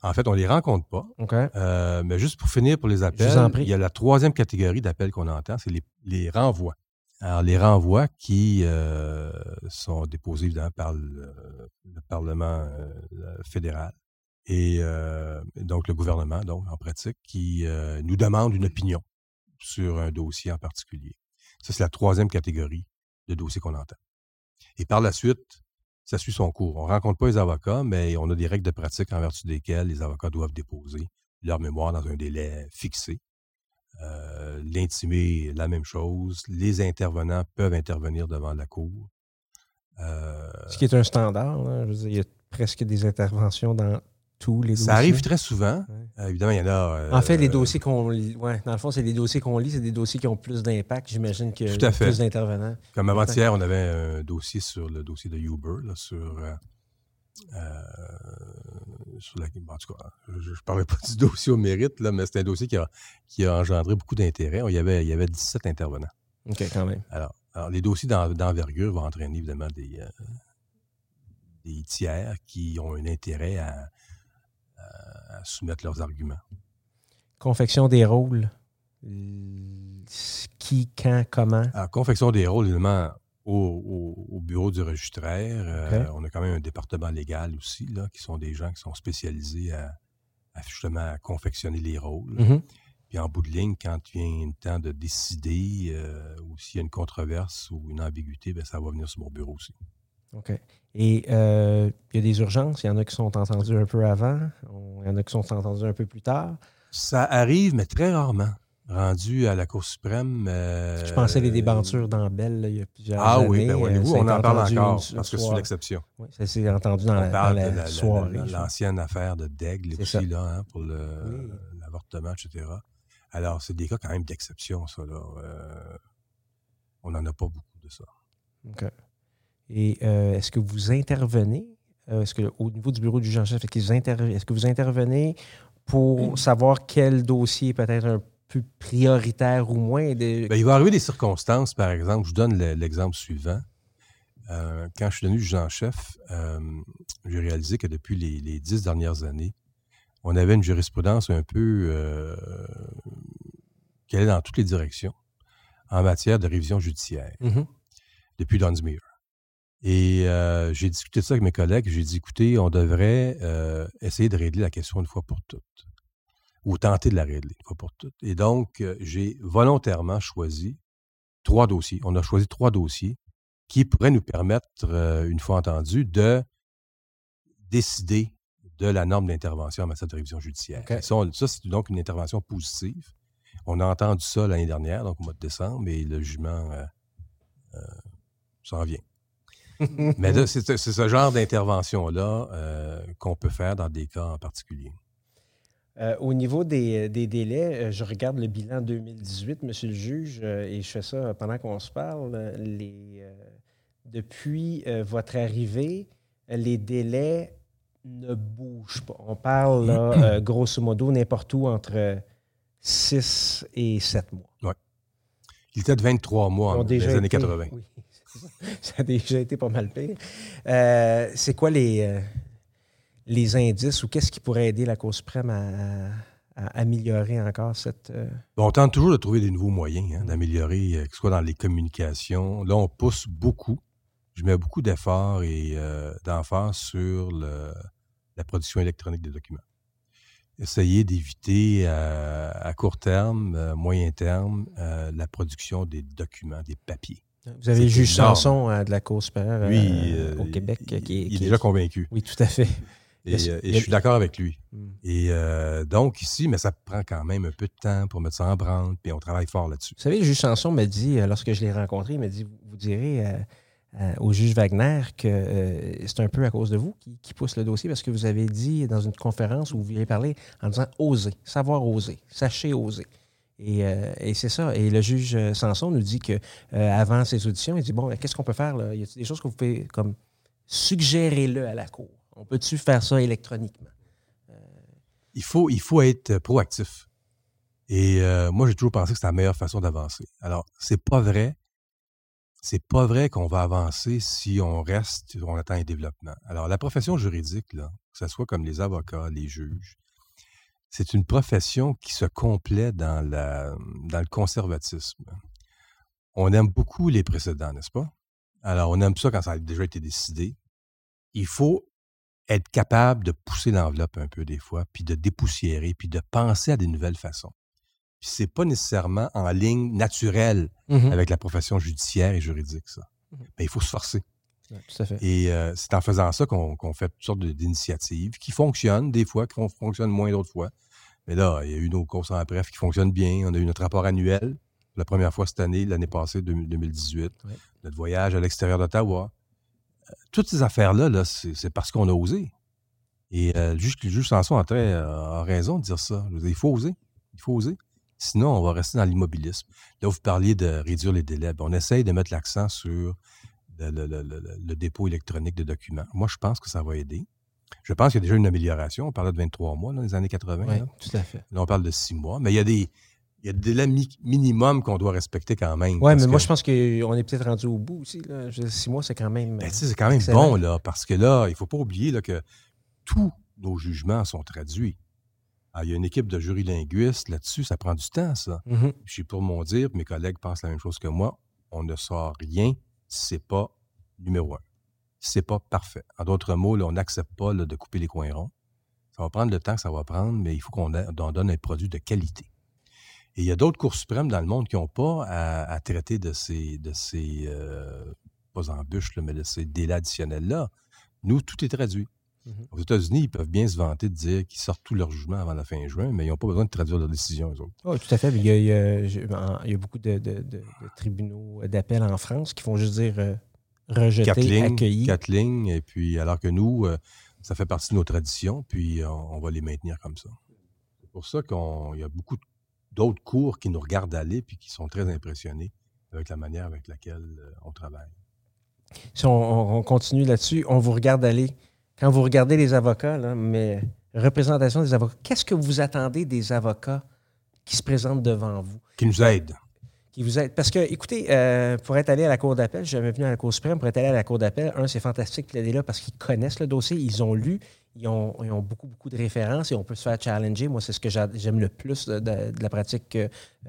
B: En fait, on ne les rencontre pas. Euh, mais juste pour finir pour les appels, il y a la troisième catégorie d'appels qu'on entend, c'est les, renvois. Alors, les renvois qui euh, sont déposés évidemment par le Parlement fédéral et euh, donc le gouvernement, donc en pratique, qui euh, nous demande une opinion sur un dossier en particulier. Ça, c'est la troisième catégorie de dossiers qu'on entend. Et par la suite, ça suit son cours. On ne rencontre pas les avocats, mais on a des règles de pratique en vertu desquelles les avocats doivent déposer leur mémoire dans un délai fixé. Euh, L'intimé, la même chose. Les intervenants peuvent intervenir devant la cour.
A: Ce qui est un standard. il y a presque des interventions dans
B: ça arrive très souvent. Euh, évidemment, il y en a.
A: en fait, les euh, dossiers qu'on lit, ouais, dans le fond, c'est les dossiers qu'on lit, c'est des dossiers qui ont plus d'impact, j'imagine, que plus d'intervenants.
B: Comme avant-hier, on avait un dossier sur le dossier de Uber, sur. Euh, sur la, en tout cas, je ne parlais pas du dossier au mérite, là, mais c'est un dossier qui a, qui a engendré beaucoup d'intérêt. Il y avait, il y avait 17 intervenants.
A: OK, quand même.
B: Alors, les dossiers d'envergure vont entraîner évidemment des, euh, des tiers qui ont un intérêt à, soumettre leurs arguments.
A: Confection des rôles. Qui, quand, comment?
B: Alors, confection des rôles, évidemment, au, bureau du registraire. Euh, on a quand même un département légal aussi, là, qui sont des gens qui sont spécialisés à, justement confectionner les rôles. Mm-hmm. Puis en bout de ligne, quand vient le temps de décider euh, ou s'il y a une controverse ou une ambiguïté, bien, ça va venir sur mon bureau aussi.
A: OK. Et euh, il y a des urgences. Il y en a qui sont entendus un peu avant. Il y en a qui sont entendus un peu plus tard.
B: Ça arrive, mais très rarement rendu à la Cour suprême.
A: je pensais les débentures dans Belle, il y a plusieurs
B: ah,
A: années. Ah
B: oui, ben voyez-vous, on en parle encore parce que c'est l'exception.
A: Oui, ça s'est entendu dans, la, soirée.
B: L'ancienne affaire de Daigle aussi, là, hein, pour l'avortement, etc. Alors, c'est des cas quand même d'exception, ça. Là. Euh, on n'en a pas beaucoup de ça.
A: OK. Et euh, est-ce que vous intervenez? Euh, est-ce que au niveau du bureau du juge-chef, est-ce que vous intervenez pour savoir quel dossier peut-être un plus prioritaire ou moins?
B: Ben, il va arriver des circonstances, par exemple. Je donne l'exemple suivant. Euh, quand je suis devenu juge en chef, euh, j'ai réalisé que depuis les, dix dernières années, on avait une jurisprudence un peu euh, qui allait dans toutes les directions en matière de révision judiciaire mm-hmm. depuis Dunsmuir. Et j'ai discuté de ça avec mes collègues. J'ai dit, écoutez, on devrait essayer de régler la question une fois pour toutes ou tenter de la régler, pas pour toutes. Et donc, euh, j'ai volontairement choisi trois dossiers. On a choisi trois dossiers qui pourraient nous permettre, euh, une fois entendu, de décider de la norme d'intervention en matière de révision judiciaire. Ça, c'est donc une intervention positive. On a entendu ça l'année dernière, donc au mois de décembre, et le jugement euh, s'en vient. Mais c'est ce genre d'intervention-là qu'on peut faire dans des cas en particulier.
A: Euh, au niveau des, délais, euh, je regarde le bilan 2018, monsieur le juge, euh, et je fais ça pendant qu'on se parle. depuis votre arrivée, les délais ne bougent pas. On parle, là, grosso modo, n'importe où entre 6 et 7 mois.
B: Oui. Il était de 23 mois dans les années 80. Oui,
A: ça a déjà été pas mal pire. C'est quoi les les indices ou qu'est-ce qui pourrait aider la Cour suprême à, améliorer encore cette. Euh,
B: on tente toujours de trouver des nouveaux moyens hein, d'améliorer, euh, que ce soit dans les communications. Là, on pousse beaucoup. Je mets beaucoup d'efforts et euh, d'emphase sur la production électronique des documents. Essayer d'éviter à court terme, moyen terme, la production des documents, des papiers.
A: Vous avez le juge Sanson de la Cour supérieure au Québec.
B: qui est, il est déjà convaincu.
A: Oui, tout à fait.
B: Et, euh, je suis d'accord avec lui. Hmm. Et euh, donc, ici, mais ça prend quand même un peu de temps pour mettre ça en branle, puis on travaille fort là-dessus.
A: Vous savez, le juge Chanson m'a dit, euh, lorsque je l'ai rencontré, il m'a dit Vous direz au juge Wagner que c'est un peu à cause de vous qui, pousse le dossier, parce que vous avez dit dans une conférence où vous avez parlé en disant oser, savoir oser, sachez oser. Et, c'est ça. Et le juge Sanson nous dit que avant ces auditions, il dit Bon, qu'est-ce qu'on peut faire là? Il y a des choses que vous pouvez comme suggérer-le à la Cour? On peut-tu faire ça électroniquement?
B: Il, faut, il faut être proactif. Et euh, moi, j'ai toujours pensé que c'est la meilleure façon d'avancer. Alors, c'est pas vrai. C'est pas vrai qu'on va avancer si on reste, on attend un développement. Alors, la profession juridique, là, que ce soit comme les avocats, les juges, c'est une profession qui se complète dans, la, dans le conservatisme. On aime beaucoup les précédents, n'est-ce pas? Alors, on aime ça quand ça a déjà été décidé. Il faut être capable de pousser l'enveloppe un peu des fois, puis de dépoussiérer, puis de penser à des nouvelles façons. Puis c'est pas nécessairement en ligne naturelle mmh avec la profession judiciaire et juridique, ça. Mais mmh ben, il faut se forcer.
A: Tout à fait.
B: Et euh, c'est en faisant ça qu'on fait toutes sortes d'initiatives qui fonctionnent des fois, qui fonctionnent moins d'autres fois. Mais là, il y a eu nos courses en bref qui fonctionnent bien. On a eu notre rapport annuel, la première fois cette année, l'année passée, 2018. Notre voyage à l'extérieur d'Ottawa toutes ces affaires-là, -là, c'est parce qu'on a osé. Et euh, le juge, Sanson euh, a, raison de dire ça. il faut oser. Il faut oser. Sinon, on va rester dans l'immobilisme. Là, vous parliez de réduire les délais. Ben, on essaye de mettre l'accent sur le, dépôt électronique de documents. Moi, je pense que ça va aider. Je pense qu'il y a déjà une amélioration. On parlait de 23 mois dans les années 80.
A: Oui, tout à fait.
B: Là, on parle de 6 mois. Mais il y a des, il y a des délais minimum qu'on doit respecter quand même.
A: Oui, mais moi, je pense qu'on est peut-être rendu au bout aussi. Là. Six mois, c'est quand même.
B: Ben, c'est quand même bon, là, parce que là, il ne faut pas oublier là, que tous nos jugements sont traduits. Ah, il y a une équipe de jury linguistes là-dessus, ça prend du temps, ça. Mm-hmm. Je suis pour mon dire, mes collègues pensent la même chose que moi. On ne sort rien si ce n'est pas numéro un. Si n'est pas parfait. En d'autres mots, on n'accepte pas de couper les coins ronds. Ça va prendre le temps que ça va prendre, mais il faut qu'on donne un produit de qualité. Et il y a d'autres cours suprêmes dans le monde qui n'ont pas à, traiter de ces, de ces euh, pas embûches, mais de ces délais additionnels-là. Nous, tout est traduit. Mm-hmm. Aux États-Unis, ils peuvent bien se vanter de dire qu'ils sortent tout leur jugement avant la fin juin, mais ils n'ont pas besoin de traduire leur décision, eux autres.
A: Oui, tout à fait. Il y a, il y a, beaucoup de, tribunaux d'appel en France qui font juste dire euh, rejeter, accueillir.
B: Quatre lignes, et puis alors que nous, euh, ça fait partie de nos traditions, puis on, va les maintenir comme ça. C'est pour ça qu'il y a beaucoup d'autres cours qui nous regardent aller, puis qui sont très impressionnés avec la manière avec laquelle euh, on travaille.
A: Si on continue là-dessus, on vous regarde aller quand vous regardez les avocats, là, mais représentation des avocats, qu'est-ce que vous attendez des avocats qui se présentent devant vous?
B: Qui nous aident.
A: Qui vous aident. Parce que, écoutez, euh, pour être allé à la Cour d'appel, je suis jamais venu à la Cour suprême, pour être allé à la Cour d'appel, un, c'est fantastique de là parce qu'ils connaissent le dossier, ils ont lu, ils ont, beaucoup, beaucoup de références et on peut se faire challenger. Moi, c'est ce que j'aime le plus de, la pratique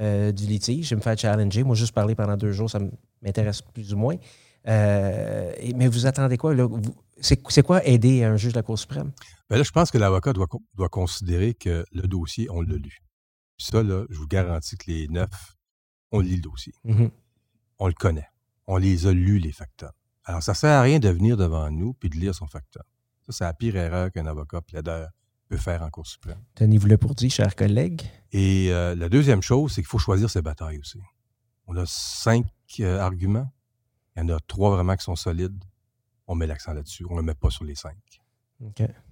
A: euh, du litige. Je me faire challenger. Moi, juste parler pendant deux jours, ça m'intéresse plus ou moins. Euh, mais vous attendez quoi? C'est quoi aider un juge de la Cour suprême?
B: Bien là, je pense que l'avocat doit, doit considérer que le dossier, on l'a lu. Puis ça, là, je vous garantis que les neuf, on lit le dossier. Mm-hmm. On le connaît. On les a lus, les facteurs. Alors, ça ne sert à rien de venir devant nous puis de lire son facteur. Ça, c'est la pire erreur qu'un avocat plaideur peut faire en Cour suprême.
A: Tenez-vous le pour dire, chers collègues.
B: Et euh, la deuxième chose, c'est qu'il faut choisir ses batailles aussi. On a cinq euh, arguments. Il y en a trois vraiment qui sont solides on met l'accent là-dessus. On ne le met pas sur les cinq.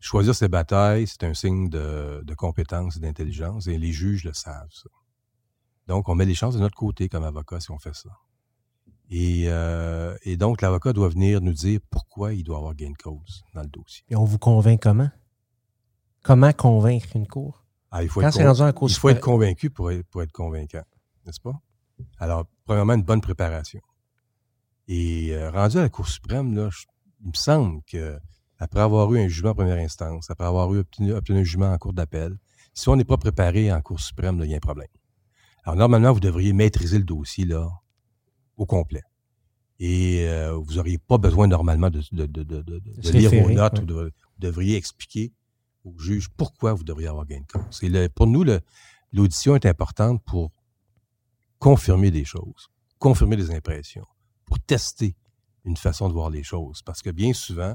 B: Choisir ses batailles, c'est un signe de, compétence et d'intelligence, et les juges le savent, ça. Donc, on met les chances de notre côté comme avocat si on fait ça. Et, euh, donc, l'avocat doit venir nous dire pourquoi il doit avoir gain de cause dans le dossier.
A: Et on vous convainc comment? Comment convaincre une cour?
B: Ah, il faut, être, il faut être convaincu pour être, pour être convaincant, n'est-ce pas? Alors, premièrement, une bonne préparation. Et euh, rendu à la Cour suprême, là, je, il me semble que après avoir eu un jugement en première instance, après avoir eu obtenu, un jugement en cour d'appel, si on n'est pas préparé en Cour suprême, il y a un problème. Alors, normalement, vous devriez maîtriser le dossier là, au complet. Et euh, vous n'auriez pas besoin normalement de, lire vos notes ou vous devriez expliquer au juge pourquoi vous devriez avoir gain de cause. Et pour nous, l'audition est importante pour confirmer des choses, confirmer des impressions, pour tester une façon de voir les choses. Parce que bien souvent,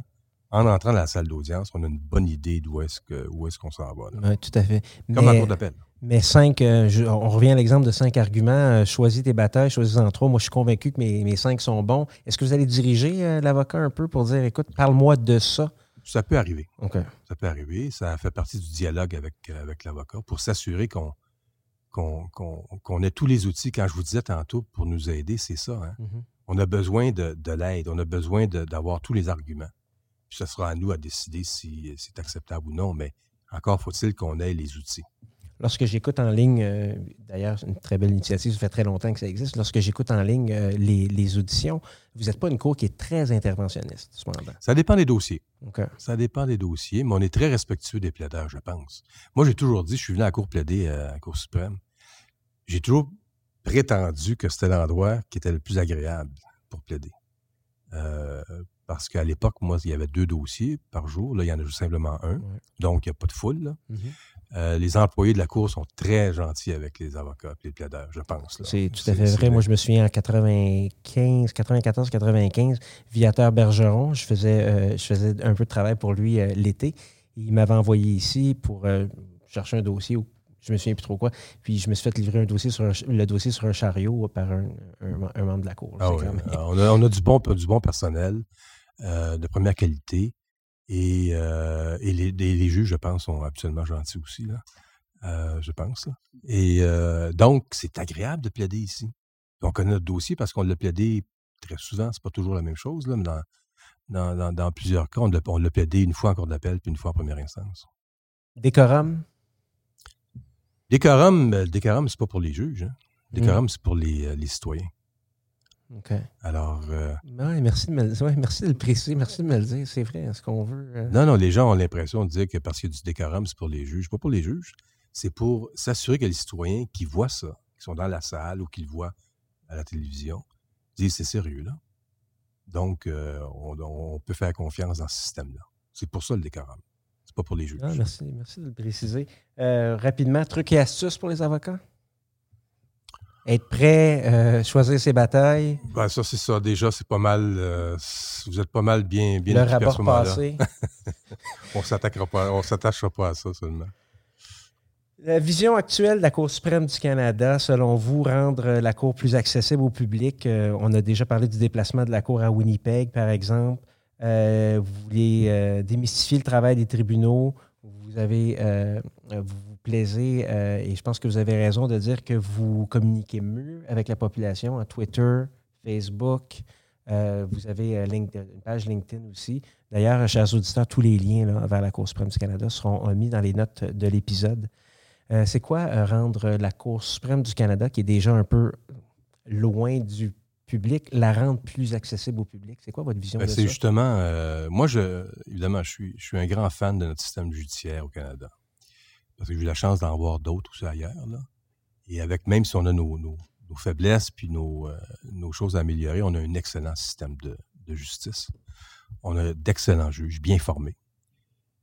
B: en entrant dans la salle d'audience, on a une bonne idée d'où est-ce est qu'on s'en va.
A: Oui, tout à fait.
B: Comme mais, cour d'appel.
A: Mais cinq, euh, on revient à l'exemple de cinq arguments. Euh, choisis tes batailles, choisis-en trois. Moi, je suis convaincu que mes, cinq sont bons. Est-ce que vous allez diriger euh, l'avocat un peu pour dire, écoute, parle-moi de ça?
B: Ça peut arriver. Ça peut arriver. Ça fait partie du dialogue avec, avec l'avocat pour s'assurer qu'on qu'on ait tous les outils. Quand je vous disais tantôt, pour nous aider, c'est ça. Hein? Mm-hmm on a besoin de, l'aide, on a besoin d'avoir tous les arguments. Puis ce sera à nous à décider si c'est acceptable ou non, mais encore faut-il qu'on ait les outils.
A: Lorsque j'écoute en ligne, euh, d'ailleurs, une très belle initiative, ça fait très longtemps que ça existe. Lorsque j'écoute en ligne euh, les, auditions, vous n'êtes pas une cour qui est très interventionniste, cependant.
B: Ça dépend des dossiers. Ça dépend des dossiers, mais on est très respectueux des plaideurs, je pense. Moi, j'ai toujours dit, je suis venu à la Cour plaider euh, à la Cour suprême. J'ai toujours prétendu que c'était l'endroit qui était le plus agréable pour plaider. Euh, parce qu'à l'époque, moi, il y avait deux dossiers par jour. Là, il y en a juste simplement un. Donc, il n'y a pas de foule. Mm-hmm. Euh, les employés de la Cour sont très gentils avec les avocats et les plaideurs, je pense.
A: C'est tout à fait vrai. Moi, je me souviens en 95, 94, 95, Viateur Bergeron, je faisais, euh, je faisais un peu de travail pour lui l'été. Il m'avait envoyé ici pour chercher un dossier je me souviens plus trop quoi. Puis je me suis fait livrer un dossier sur le dossier sur un chariot par un, membre de la cour.
B: Ah ah, on, a, du bon, du bon personnel euh, de première qualité. Et, euh, les, juges, je pense, sont absolument gentils aussi, là. Euh, je pense. Et donc, c'est agréable de plaider ici. On connaît notre dossier parce qu'on l'a plaidé très souvent. C'est pas toujours la même chose, là, mais dans, dans, plusieurs cas, on l'a plaidé une fois en cours d'appel puis une fois en première instance.
A: Décorum?
B: Décorum, le décorum, c'est pas pour les juges. Hein. Décorum, c'est pour les, les citoyens.
A: OK.
B: Alors. Euh,
A: merci, de me, merci de le préciser, merci de me le dire. C'est vrai, est-ce qu'on veut.
B: Euh, non, non, les gens ont l'impression de dire que parce qu'il y a du décorum, c'est pour les juges. Pas pour les juges. C'est pour s'assurer que les citoyens qui voient ça, qui sont dans la salle ou qui le voient à la télévision, disent c'est sérieux, là. Donc, euh, on, peut faire confiance dans ce système-là. C'est pour ça le décorum. C'est pas pour les juges.
A: Ah, merci, merci de le préciser. rapidement, trucs et astuces pour les avocats? être prêt, euh, choisir ses batailles?
B: Ben, ça, c'est ça. Déjà, c'est pas mal. Euh, vous êtes pas mal bien, bien
A: Le rapport passé.
B: on s'attaquera pas, on s'attachera pas à ça seulement.
A: La vision actuelle de la Cour suprême du Canada, selon vous, rendre la Cour plus accessible au public. Euh, on a déjà parlé du déplacement de la Cour à Winnipeg, par exemple. Vous voulez démystifier le travail des tribunaux. Vous avez, vous plaisir, euh, et je pense que vous avez raison de dire que vous communiquez mieux avec la population en Twitter, Facebook. Euh, vous avez euh, une page LinkedIn aussi. D'ailleurs, chers auditeurs, tous les liens vers la Cour suprême du Canada seront mis dans les notes de l'épisode. c'est quoi rendre la Cour suprême du Canada, qui est déjà un peu loin du public, la rendre plus accessible au public? C'est quoi votre vision ben, de
B: ça? C'est justement, moi, je, évidemment, je suis, je suis un grand fan de notre système judiciaire au Canada parce que j'ai eu la chance d'en voir d'autres aussi ailleurs. Là. Et avec, même si on a nos, faiblesses puis euh, nos, choses à améliorer, on a un excellent système de, justice. On a d'excellents juges, bien formés.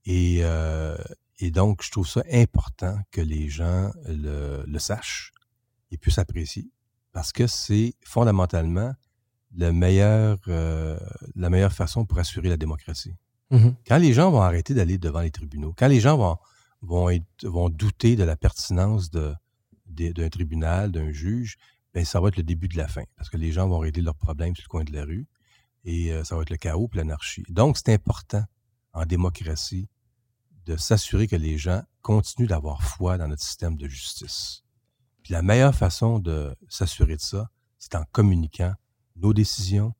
B: Euh, et, donc, je trouve ça important que les gens le, sachent et puissent apprécier, parce que c'est fondamentalement le meilleur, euh, la meilleure façon pour assurer la démocratie. Mm-hmm. Quand les gens vont arrêter d'aller devant les tribunaux, quand les gens vont vont, vont douter de la pertinence de, d'un tribunal, d'un juge, ben ça va être le début de la fin. Parce que les gens vont régler leurs problèmes sur le coin de la rue et euh, ça va être le chaos et l'anarchie. Donc, c'est important en démocratie de s'assurer que les gens continuent d'avoir foi dans notre système de justice. La meilleure façon de s'assurer de ça, c'est en communiquant nos décisions,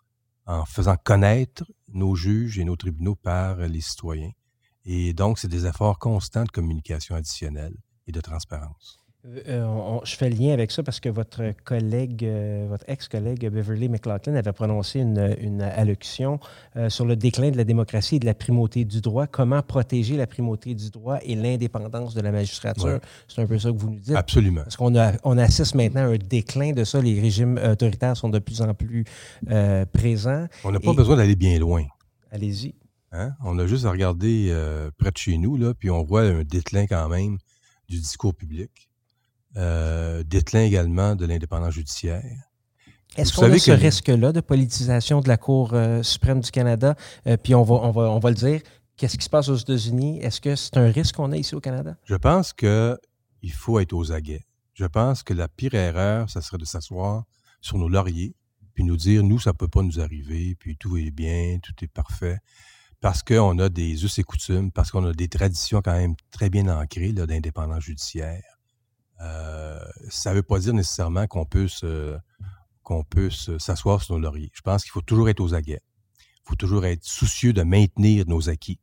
B: en faisant connaître nos juges et nos tribunaux par les citoyens et donc, c'est des efforts constants de communication additionnelle et de transparence.
A: Euh, euh, je fais le lien avec ça parce que votre collègue, euh, votre ex-collègue Beverly McLaughlin avait prononcé une, allocution sur le déclin de la démocratie et de la primauté du droit. Comment protéger la primauté du droit et l'indépendance de la magistrature? C'est un peu ça que vous nous dites.
B: Absolument.
A: Parce qu'on on assiste maintenant à un déclin de ça. Les régimes autoritaires sont de plus en plus présents.
B: On n'a pas besoin d'aller bien loin.
A: Allez-y.
B: Hein? On a juste à regarder près de chez nous, là, puis on voit un déclin quand même du discours public. Euh, déclin également de l'indépendance judiciaire.
A: Est-ce qu'on a ce risque-là de politisation de la Cour euh, suprême du Canada? puis on va, on, va, on va le dire, qu'est-ce qui se passe aux États-Unis? Est-ce que c'est un risque qu'on a ici au Canada?
B: Je pense qu'il faut être aux aguets. Je pense que la pire erreur, ça serait de s'asseoir sur nos lauriers, puis nous dire, nous, ça ne peut pas nous arriver, puis tout est bien, tout est parfait parce qu'on a des us et coutumes, parce qu'on a des traditions quand même très bien ancrées d'indépendance judiciaire. Euh, ça ne veut pas dire nécessairement qu'on peut qu'on peut s'asseoir sur nos lauriers. Je pense qu'il faut toujours être aux aguets. Il faut toujours être soucieux de maintenir nos acquis,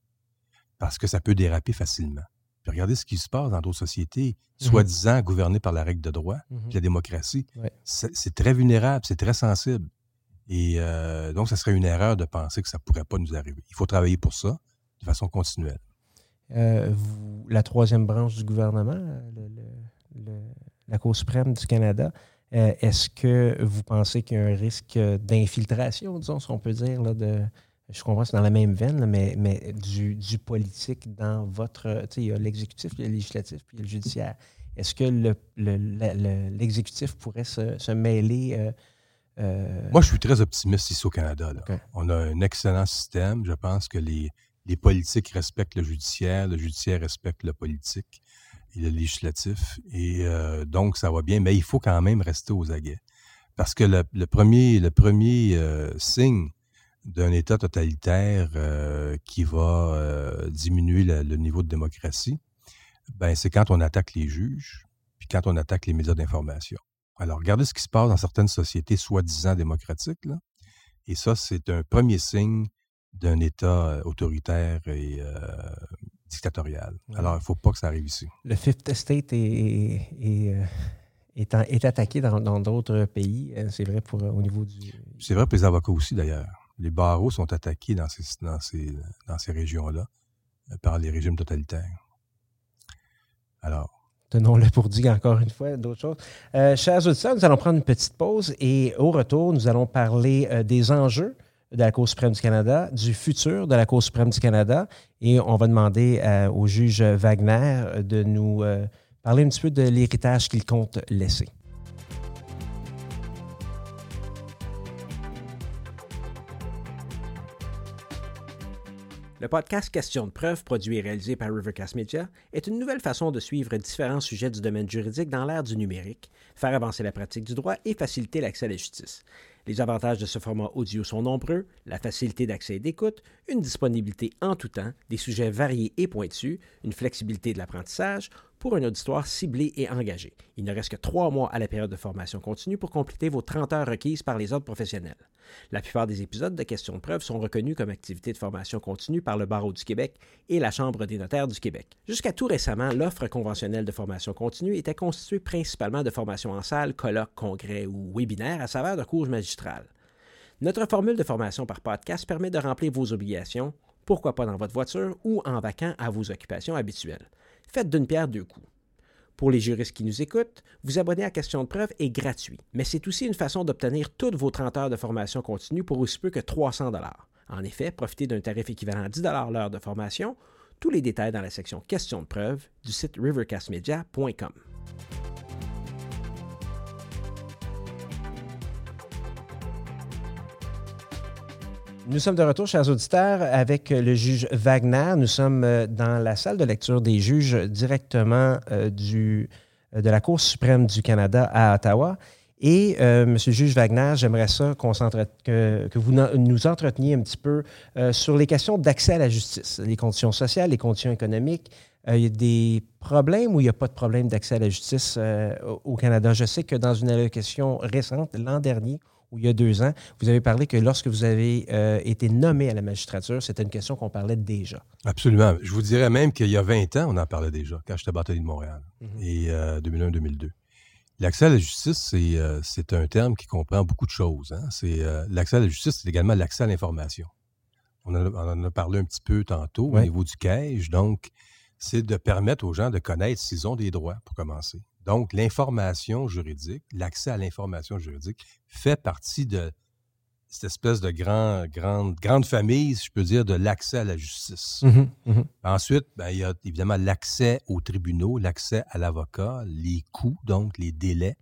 B: parce que ça peut déraper facilement. regardez ce qui se passe dans d'autres sociétés, mmh soi-disant gouvernées par la règle de droit, mmh la démocratie. C'est très vulnérable, c'est très sensible. Et euh, donc, ce serait une erreur de penser que ça ne pourrait pas nous arriver. Il faut travailler pour ça de façon continuelle.
A: Euh, la troisième branche du gouvernement, la Cour suprême du Canada, euh, est-ce que vous pensez qu'il y a un risque d'infiltration, disons, si on peut dire, là, de, je comprends que c'est dans la même veine, mais, mais du, politique dans votre. Tu sais, il y a l'exécutif, le législatif, puis le judiciaire. Est-ce que l'exécutif le, pourrait se, se mêler
B: euh, Moi, je suis très optimiste ici au Canada. On a un excellent système. Je pense que les, les politiques respectent le judiciaire, le judiciaire respecte le politique le législatif. Et euh, donc, ça va bien, mais il faut quand même rester aux aguets. Parce que le, premier, euh, signe d'un État totalitaire qui va diminuer le, niveau de démocratie, ben, c'est quand on attaque les juges, puis quand on attaque les médias d'information. Alors, regardez ce qui se passe dans certaines sociétés soi-disant démocratiques. Et ça, c'est un premier signe d'un État euh, autoritaire et, euh, dictatoriale. Alors, il ne faut pas que ça arrive ici.
A: Le Fifth Estate est, est, attaqué dans d'autres pays. C'est vrai pour au niveau du.
B: C'est vrai pour les avocats aussi, d'ailleurs. Les barreaux sont attaqués dans ces, dans ces, dans ces régions-là par les régimes totalitaires. Alors,
A: Tenons-le pour dire encore une fois d'autres choses. Euh, chers auditeurs, nous allons prendre une petite pause et au retour, nous allons parler euh, des enjeux de la Cour suprême du Canada, du futur de la Cour suprême du Canada et on va demander euh, au juge Wagner de nous parler un petit peu de l'héritage qu'il compte laisser. Le podcast Question de preuve, produit et réalisé par Rivercast Media, est une nouvelle façon de suivre différents sujets du domaine juridique dans l'ère du numérique, faire avancer la pratique du droit et faciliter l'accès à la justice. Les avantages de ce format audio sont nombreux, la facilité d'accès et d'écoute, une disponibilité en tout temps, des sujets variés et pointus, une flexibilité de l'apprentissage, pour un auditoire ciblé et engagé. Il ne reste que trois mois à la période de formation continue pour compléter vos 30 heures requises par les autres professionnels. La plupart des épisodes de questions de preuve sont reconnus comme activités de formation continue par le Barreau du Québec et la Chambre des notaires du Québec. Jusqu'à tout récemment, l'offre conventionnelle de formation continue était constituée principalement de formations en salle, colloques, congrès ou webinaires à saveur de cours magistrales. Notre formule de formation par podcast permet de remplir vos obligations, pourquoi pas dans votre voiture ou en vacant à vos occupations habituelles. Faites d'une pierre deux coups. Pour les juristes qui nous écoutent, vous abonner à Question de preuve est gratuit, mais c'est aussi une façon d'obtenir toutes vos 30 heures de formation continue pour aussi peu que 300 En effet, profitez d'un tarif équivalent à 10 l'heure de formation. Tous les détails dans la section Question de preuve du site rivercastmedia.com. Nous sommes de retour, chers auditeurs, avec le juge Wagner. Nous sommes euh, dans la salle de lecture des juges directement euh, du, euh, de la Cour suprême du Canada à Ottawa. Et, Monsieur le juge Wagner, j'aimerais ça que, que, vous nous entreteniez un petit peu sur les questions d'accès à la justice, les conditions sociales, les conditions économiques. il y a des problèmes ou il n'y a pas de problème d'accès à la justice au Canada? Je sais que dans une allocation récente, l'an dernier, il y a deux ans, vous avez parlé que lorsque vous avez euh, été nommé à la magistrature, c'était une question qu'on parlait déjà.
B: Absolument. Je vous dirais même qu'il y a 20 ans, on en parlait déjà, quand j'étais bâtonnier de Montréal, mhm. et 2001-2002. Euh, l'accès à la justice, euh, c'est un terme qui comprend beaucoup de choses. Hein. C'est L'accès à la justice, c'est également l'accès à l'information. On, en a parlé un petit peu tantôt au niveau du CAGE. Donc, c'est de permettre aux gens de connaître s'ils ont des droits, pour commencer. Donc, l'information juridique, l'accès à l'information juridique fait partie de cette espèce de grand, grande, grande famille, si je peux dire, de l'accès à la justice. Mmh mmh Ensuite, ben, il y a évidemment l'accès aux tribunaux, l'accès à l'avocat, les coûts, donc les délais,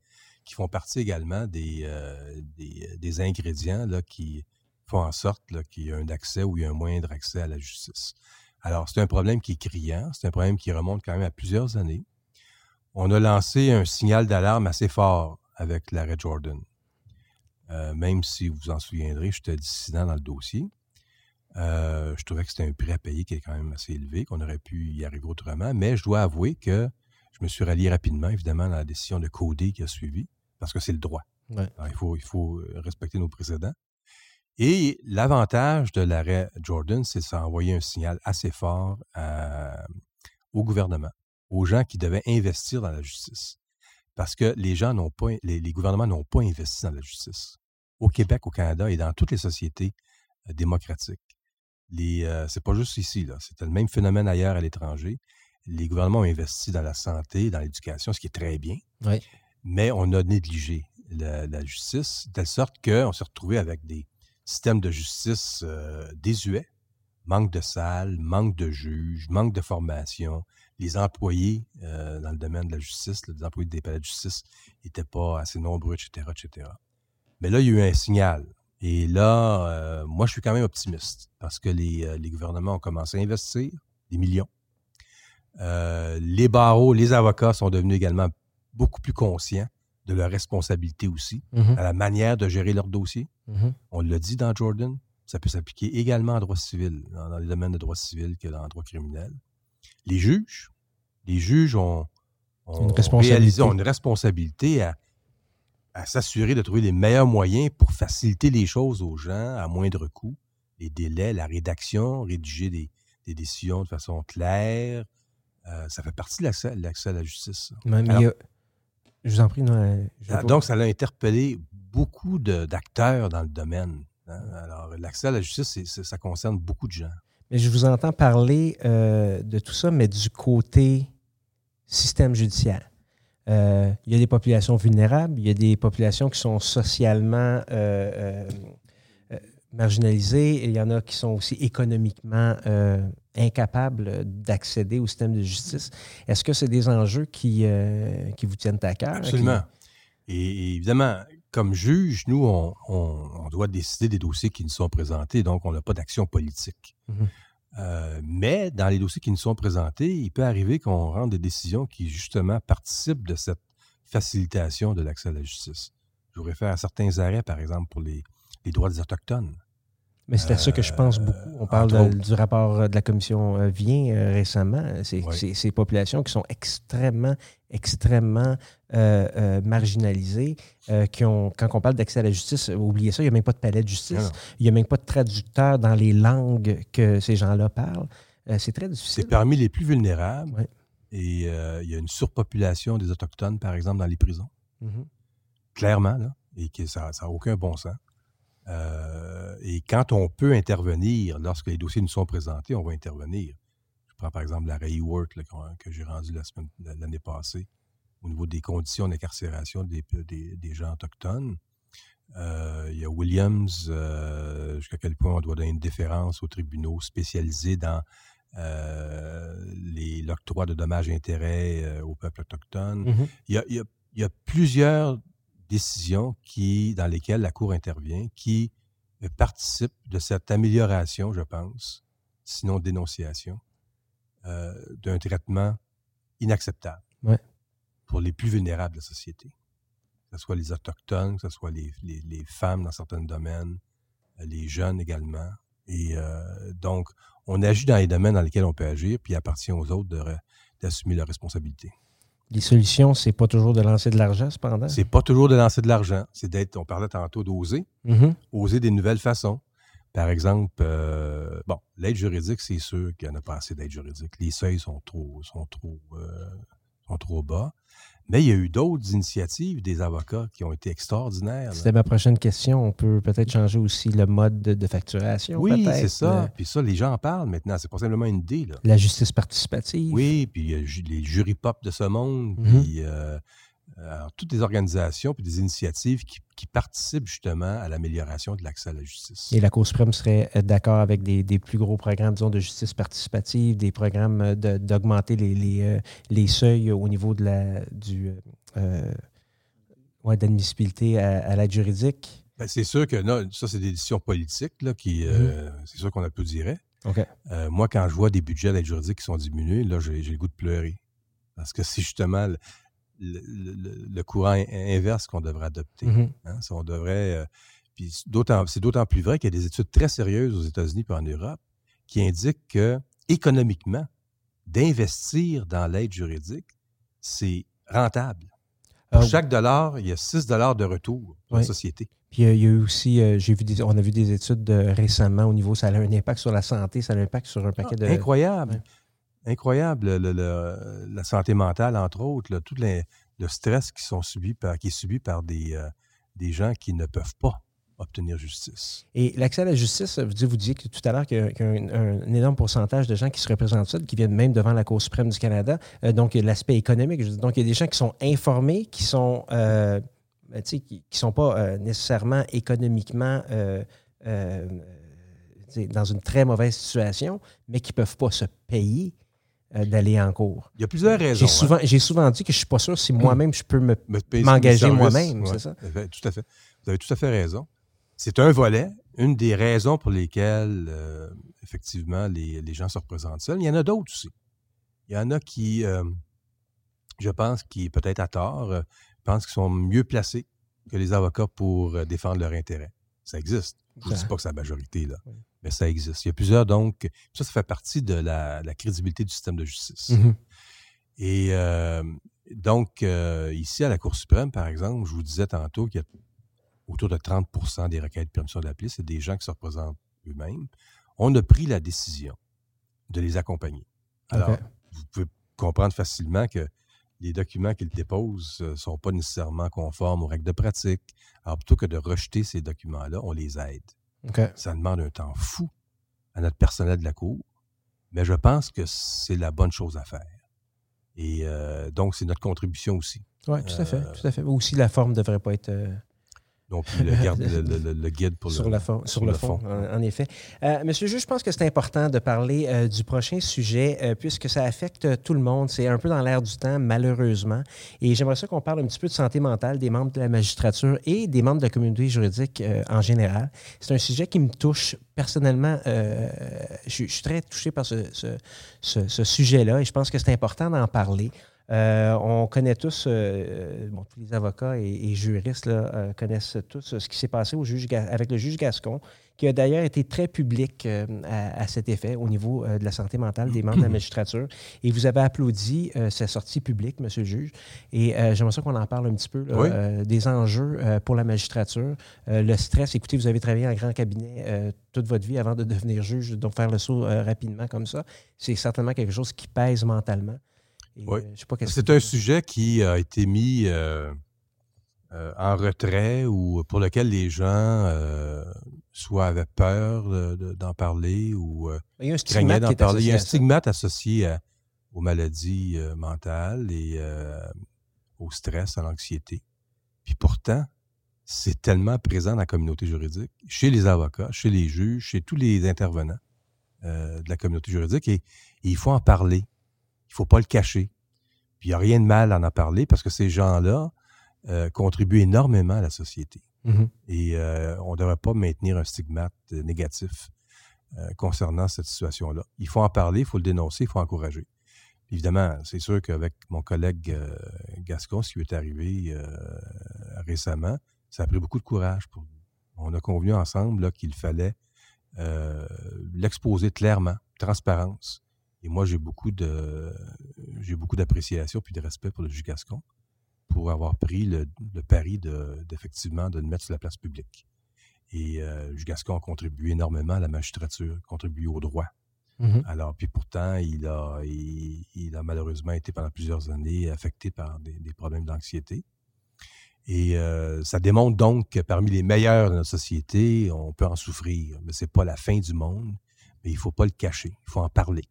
B: qui font partie également des, euh, des, ingrédients là, qui font en sorte qu'il y ait un accès ou il y a un moindre accès à la justice. Alors, c'est un problème qui est criant, c'est un problème qui remonte quand même à plusieurs années on a lancé un signal d'alarme assez fort avec l'arrêt Jordan. Euh, même si vous vous en souviendrez, j'étais dissident dans le dossier. Euh, je trouvais que c'était un prix à payer qui est quand même assez élevé, qu'on aurait pu y arriver autrement. Mais je dois avouer que je me suis rallié rapidement, évidemment, dans la décision de coder qui a suivi, parce que c'est le droit. il, faut, il faut respecter nos précédents. Et l'avantage de l'arrêt Jordan, c'est ça envoyer un signal assez fort au gouvernement aux gens qui devaient investir dans la justice. Parce que les gens n'ont pas, les, gouvernements n'ont pas investi dans la justice. Au Québec, au Canada et dans toutes les sociétés euh, démocratiques. Les, euh, c'est pas juste ici, là. C'était le même phénomène ailleurs à l'étranger. Les gouvernements ont investi dans la santé, dans l'éducation, ce qui est très bien. Mais on a négligé la, justice, de telle sorte qu'on s'est retrouvé avec des systèmes de justice euh, désuets, manque de salles, manque de juges, manque de formation, les employés euh, dans le domaine de la justice, les employés des palais de justice n'étaient pas assez nombreux, etc., etc. Mais là, il y a eu un signal. Et là, euh, moi, je suis quand même optimiste parce que les, euh, gouvernements ont commencé à investir des millions. les barreaux, les avocats sont devenus également beaucoup plus conscients de leur responsabilité aussi, mm-hmm. à la manière de gérer leur dossier. Mm-hmm. On l'a dit dans Jordan, ça peut s'appliquer également en droit civil, dans, dans les domaines de droit civil que dans le droit criminel les juges. Les juges ont, une réalisé une responsabilité à, s'assurer de trouver les meilleurs moyens pour faciliter les choses aux gens à moindre coût. Les délais, la rédaction, rédiger des, des décisions de façon claire. ça fait partie de l'accès à la justice.
A: je vous en prie.
B: Ah, donc, ça a interpellé beaucoup d'acteurs dans le domaine. Hein. Alors, l'accès à la justice, ça concerne beaucoup de gens.
A: Mais je vous entends parler de tout ça, mais du côté système judiciaire. Euh, il y a des populations vulnérables, il y a des populations qui sont socialement euh, euh, marginalisées, et il y en a qui sont aussi économiquement incapables d'accéder au système de justice. Est-ce que c'est des enjeux qui, qui vous tiennent à cœur?
B: Absolument. Et, évidemment, comme juge, nous, on, doit décider des dossiers qui nous sont présentés, donc on n'a pas d'action politique. Mm-hmm. Euh, mais dans les dossiers qui nous sont présentés, il peut arriver qu'on rende des décisions qui, justement, participent de cette facilitation de l'accès à la justice. Je vous réfère à certains arrêts, par exemple, pour les, droits des Autochtones.
A: Mais c'est à ça que je pense beaucoup. On euh, parle du rapport de la commission euh, Vient récemment. C'est ces populations qui sont extrêmement extrêmement euh, euh, marginalisés, euh, qui ont, quand on parle d'accès à la justice, oubliez ça, il n'y a même pas de palais de justice, il n'y a même pas de traducteur dans les langues que ces gens-là parlent. c'est très difficile.
B: C'est parmi les plus vulnérables. Et il y a une surpopulation des Autochtones, par exemple, dans les prisons. Mm-hmm. Clairement, là, et que ça n'a aucun bon sens. Et quand on peut intervenir, lorsque les dossiers nous sont présentés, on va intervenir par exemple la Work que j'ai rendu l'année passée au niveau des conditions d'incarcération des, des, gens autochtones. Euh, il y a Williams, euh, jusqu'à quel point on doit donner une déférence aux tribunaux spécialisés dans euh, l'octroi de dommages et intérêts au peuple autochtone. Mm-hmm. il, y a, plusieurs décisions qui, dans lesquelles la Cour intervient qui participent de cette amélioration, je pense, sinon dénonciation, euh, d'un traitement inacceptable pour les plus vulnérables de la société. Que ce soit les Autochtones, que ce soit les, femmes dans certains domaines, euh, les jeunes également. Et euh, donc, on agit dans les domaines dans lesquels on peut agir, puis il appartient aux autres d'assumer leurs responsabilités.
A: Les solutions, c'est pas toujours de lancer de l'argent, cependant?
B: C'est pas toujours de lancer de l'argent. C'est d'être, on parlait tantôt d'oser, mm-hmm. oser des nouvelles façons. Par exemple, euh, bon, l'aide juridique, c'est sûr qu'il n'y en a pas assez d'aide juridique. Les seuils sont trop, sont trop, euh, sont trop bas. Mais il y a eu d'autres initiatives des avocats qui ont été extraordinaires.
A: C'était ma prochaine question. On peut peut-être changer aussi le mode de, facturation.
B: Oui, c'est ça. Puis ça, les gens en parlent maintenant. C'est pas simplement une idée. Là.
A: La justice participative.
B: Oui, puis il y a les jury pop de ce monde. Mm-hmm. Puis euh, alors, toutes les organisations et des initiatives qui, participent justement à l'amélioration de l'accès à la justice.
A: Et la Cour suprême serait euh, d'accord avec des, plus gros programmes, disons, de justice participative, des programmes euh, d'augmenter les, euh, les, seuils au niveau de la du d'admissibilité à, l'aide juridique?
B: Ben, c'est sûr que non, ça, c'est des décisions politiques là, qui mm-hmm. c'est sûr qu'on applaudirait. Okay. moi, quand je vois des budgets d'aide juridique qui sont diminués, là, j'ai le goût de pleurer. Parce que c'est justement le, courant inverse qu'on devrait adopter. Mm-hmm. Hein. on devrait. Euh, c'est d'autant plus vrai qu'il y a des études très sérieuses aux États-Unis et en Europe qui indiquent que, économiquement, d'investir dans l'aide juridique, c'est rentable. Pour ah chaque dollar, il y a 6 dollars de retour pour la société.
A: Puis euh, il y a eu aussi, euh, j'ai vu on a vu des études récemment au niveau, ça a un impact sur la santé, ça a un impact sur un paquet ah, de.
B: Incroyable incroyable, la santé mentale, entre autres, tout le stress qui, sont subis par, qui est subi par des, euh, des gens qui ne peuvent pas obtenir justice.
A: Et l'accès à la justice, vous, dites, vous disiez tout à l'heure qu'il y a un, énorme pourcentage de gens qui se représentent qui viennent même devant la Cour suprême du Canada. Euh, donc, l'aspect économique. Donc, il y a des gens qui sont informés, qui sont, euh, ben, qui ne sont pas nécessairement économiquement dans une très mauvaise situation, mais qui ne peuvent pas se payer euh, d'aller en cours.
B: Il y a plusieurs raisons.
A: J'ai souvent, dit que je ne suis pas sûr si moi-même je peux m'engager moi-même, c'est ça?
B: Tout à fait. Vous avez tout à fait raison. C'est un volet, une des raisons pour lesquelles, euh, effectivement, les, gens se représentent seuls. Il y en a d'autres aussi. Il y en a qui, euh, je pense, qui peut-être à tort, pensent qu'ils sont mieux placés que les avocats pour défendre leurs intérêts. Ça existe. Je ne dis pas que c'est la majorité, là mais ça existe. Il y a plusieurs, donc, ça, ça fait partie de la, crédibilité du système de justice. Mm-hmm. Et euh, donc, euh, ici, à la Cour suprême, par exemple, je vous disais tantôt qu'il y a autour de 30% des requêtes de permission d'appeler, c'est des gens qui se représentent eux-mêmes. On a pris la décision de les accompagner. Alors, vous pouvez comprendre facilement que les documents qu'ils déposent ne sont pas nécessairement conformes aux règles de pratique. Alors, plutôt que de rejeter ces documents-là, on les aide. Ça demande un temps fou à notre personnel de la Cour, mais je pense que c'est la bonne chose à faire. Et euh, donc, c'est notre contribution aussi.
A: Oui, tout à fait. Euh, tout à fait. Aussi, la forme ne devrait pas être
B: donc, le, guide pour
A: sur le, sur, le, fond, En, effet. Euh, monsieur le juge, je pense que c'est important de parler euh, du prochain sujet euh, puisque ça affecte tout le monde. C'est un peu dans l'air du temps, malheureusement. Et j'aimerais ça qu'on parle un petit peu de santé mentale des membres de la magistrature et des membres de la communauté juridique en général. C'est un sujet qui me touche personnellement. Je, suis très touché par ce, ce sujet-là et je pense que c'est important d'en parler. Euh, on connaît tous, euh, bon, tous les avocats et, juristes euh, connaissent tous ce qui s'est passé au juge, avec le juge Gascon, qui a d'ailleurs été très public à, cet effet au niveau de la santé mentale des membres de la magistrature. Et vous avez applaudi sa sortie publique, monsieur le juge. Et j'aimerais ça qu'on en parle un petit peu des enjeux pour la magistrature. le stress, écoutez, vous avez travaillé en grand cabinet toute votre vie avant de devenir juge, donc faire le saut rapidement comme ça, c'est certainement quelque chose qui pèse mentalement.
B: Oui. Euh, c'est un sujet qui a été mis euh, euh, en retrait ou pour lequel les gens soit avaient peur d'en parler ou craignaient d'en parler. Il y a un stigmate associé aux maladies mentales et au stress, à l'anxiété. Puis pourtant, c'est tellement présent dans la communauté juridique, chez les avocats, chez les juges, chez tous les intervenants de la communauté juridique, et il faut en parler. Il ne faut pas le cacher. Puis il n'y a rien de mal à en parler parce que ces gens-là euh, contribuent énormément à la société. Mm-hmm. Et euh, on ne devrait pas maintenir un stigmate euh, négatif concernant cette situation-là. Il faut en parler, il faut le dénoncer, il faut encourager. Évidemment, c'est sûr qu'avec mon collègue Gascon, ce qui lui est arrivé récemment, ça a pris beaucoup de courage pour nous. On a convenu ensemble qu'il fallait l'exposer clairement, transparence, et moi, j'ai beaucoup de j'ai beaucoup d'appréciation puis de respect pour le juge Gascon pour avoir pris le, pari d'effectivement de, le mettre sur la place publique. Et euh, le juge Gascon a contribué énormément à la magistrature, contribué au droit. Mm-hmm. Alors, puis pourtant, il a, il, a malheureusement été pendant plusieurs années affecté par des, problèmes d'anxiété. Et euh, ça démontre donc que parmi les meilleurs de notre société, on peut en souffrir. Mais ce n'est pas la fin du monde. Mais il ne faut pas le cacher. Il faut en parler.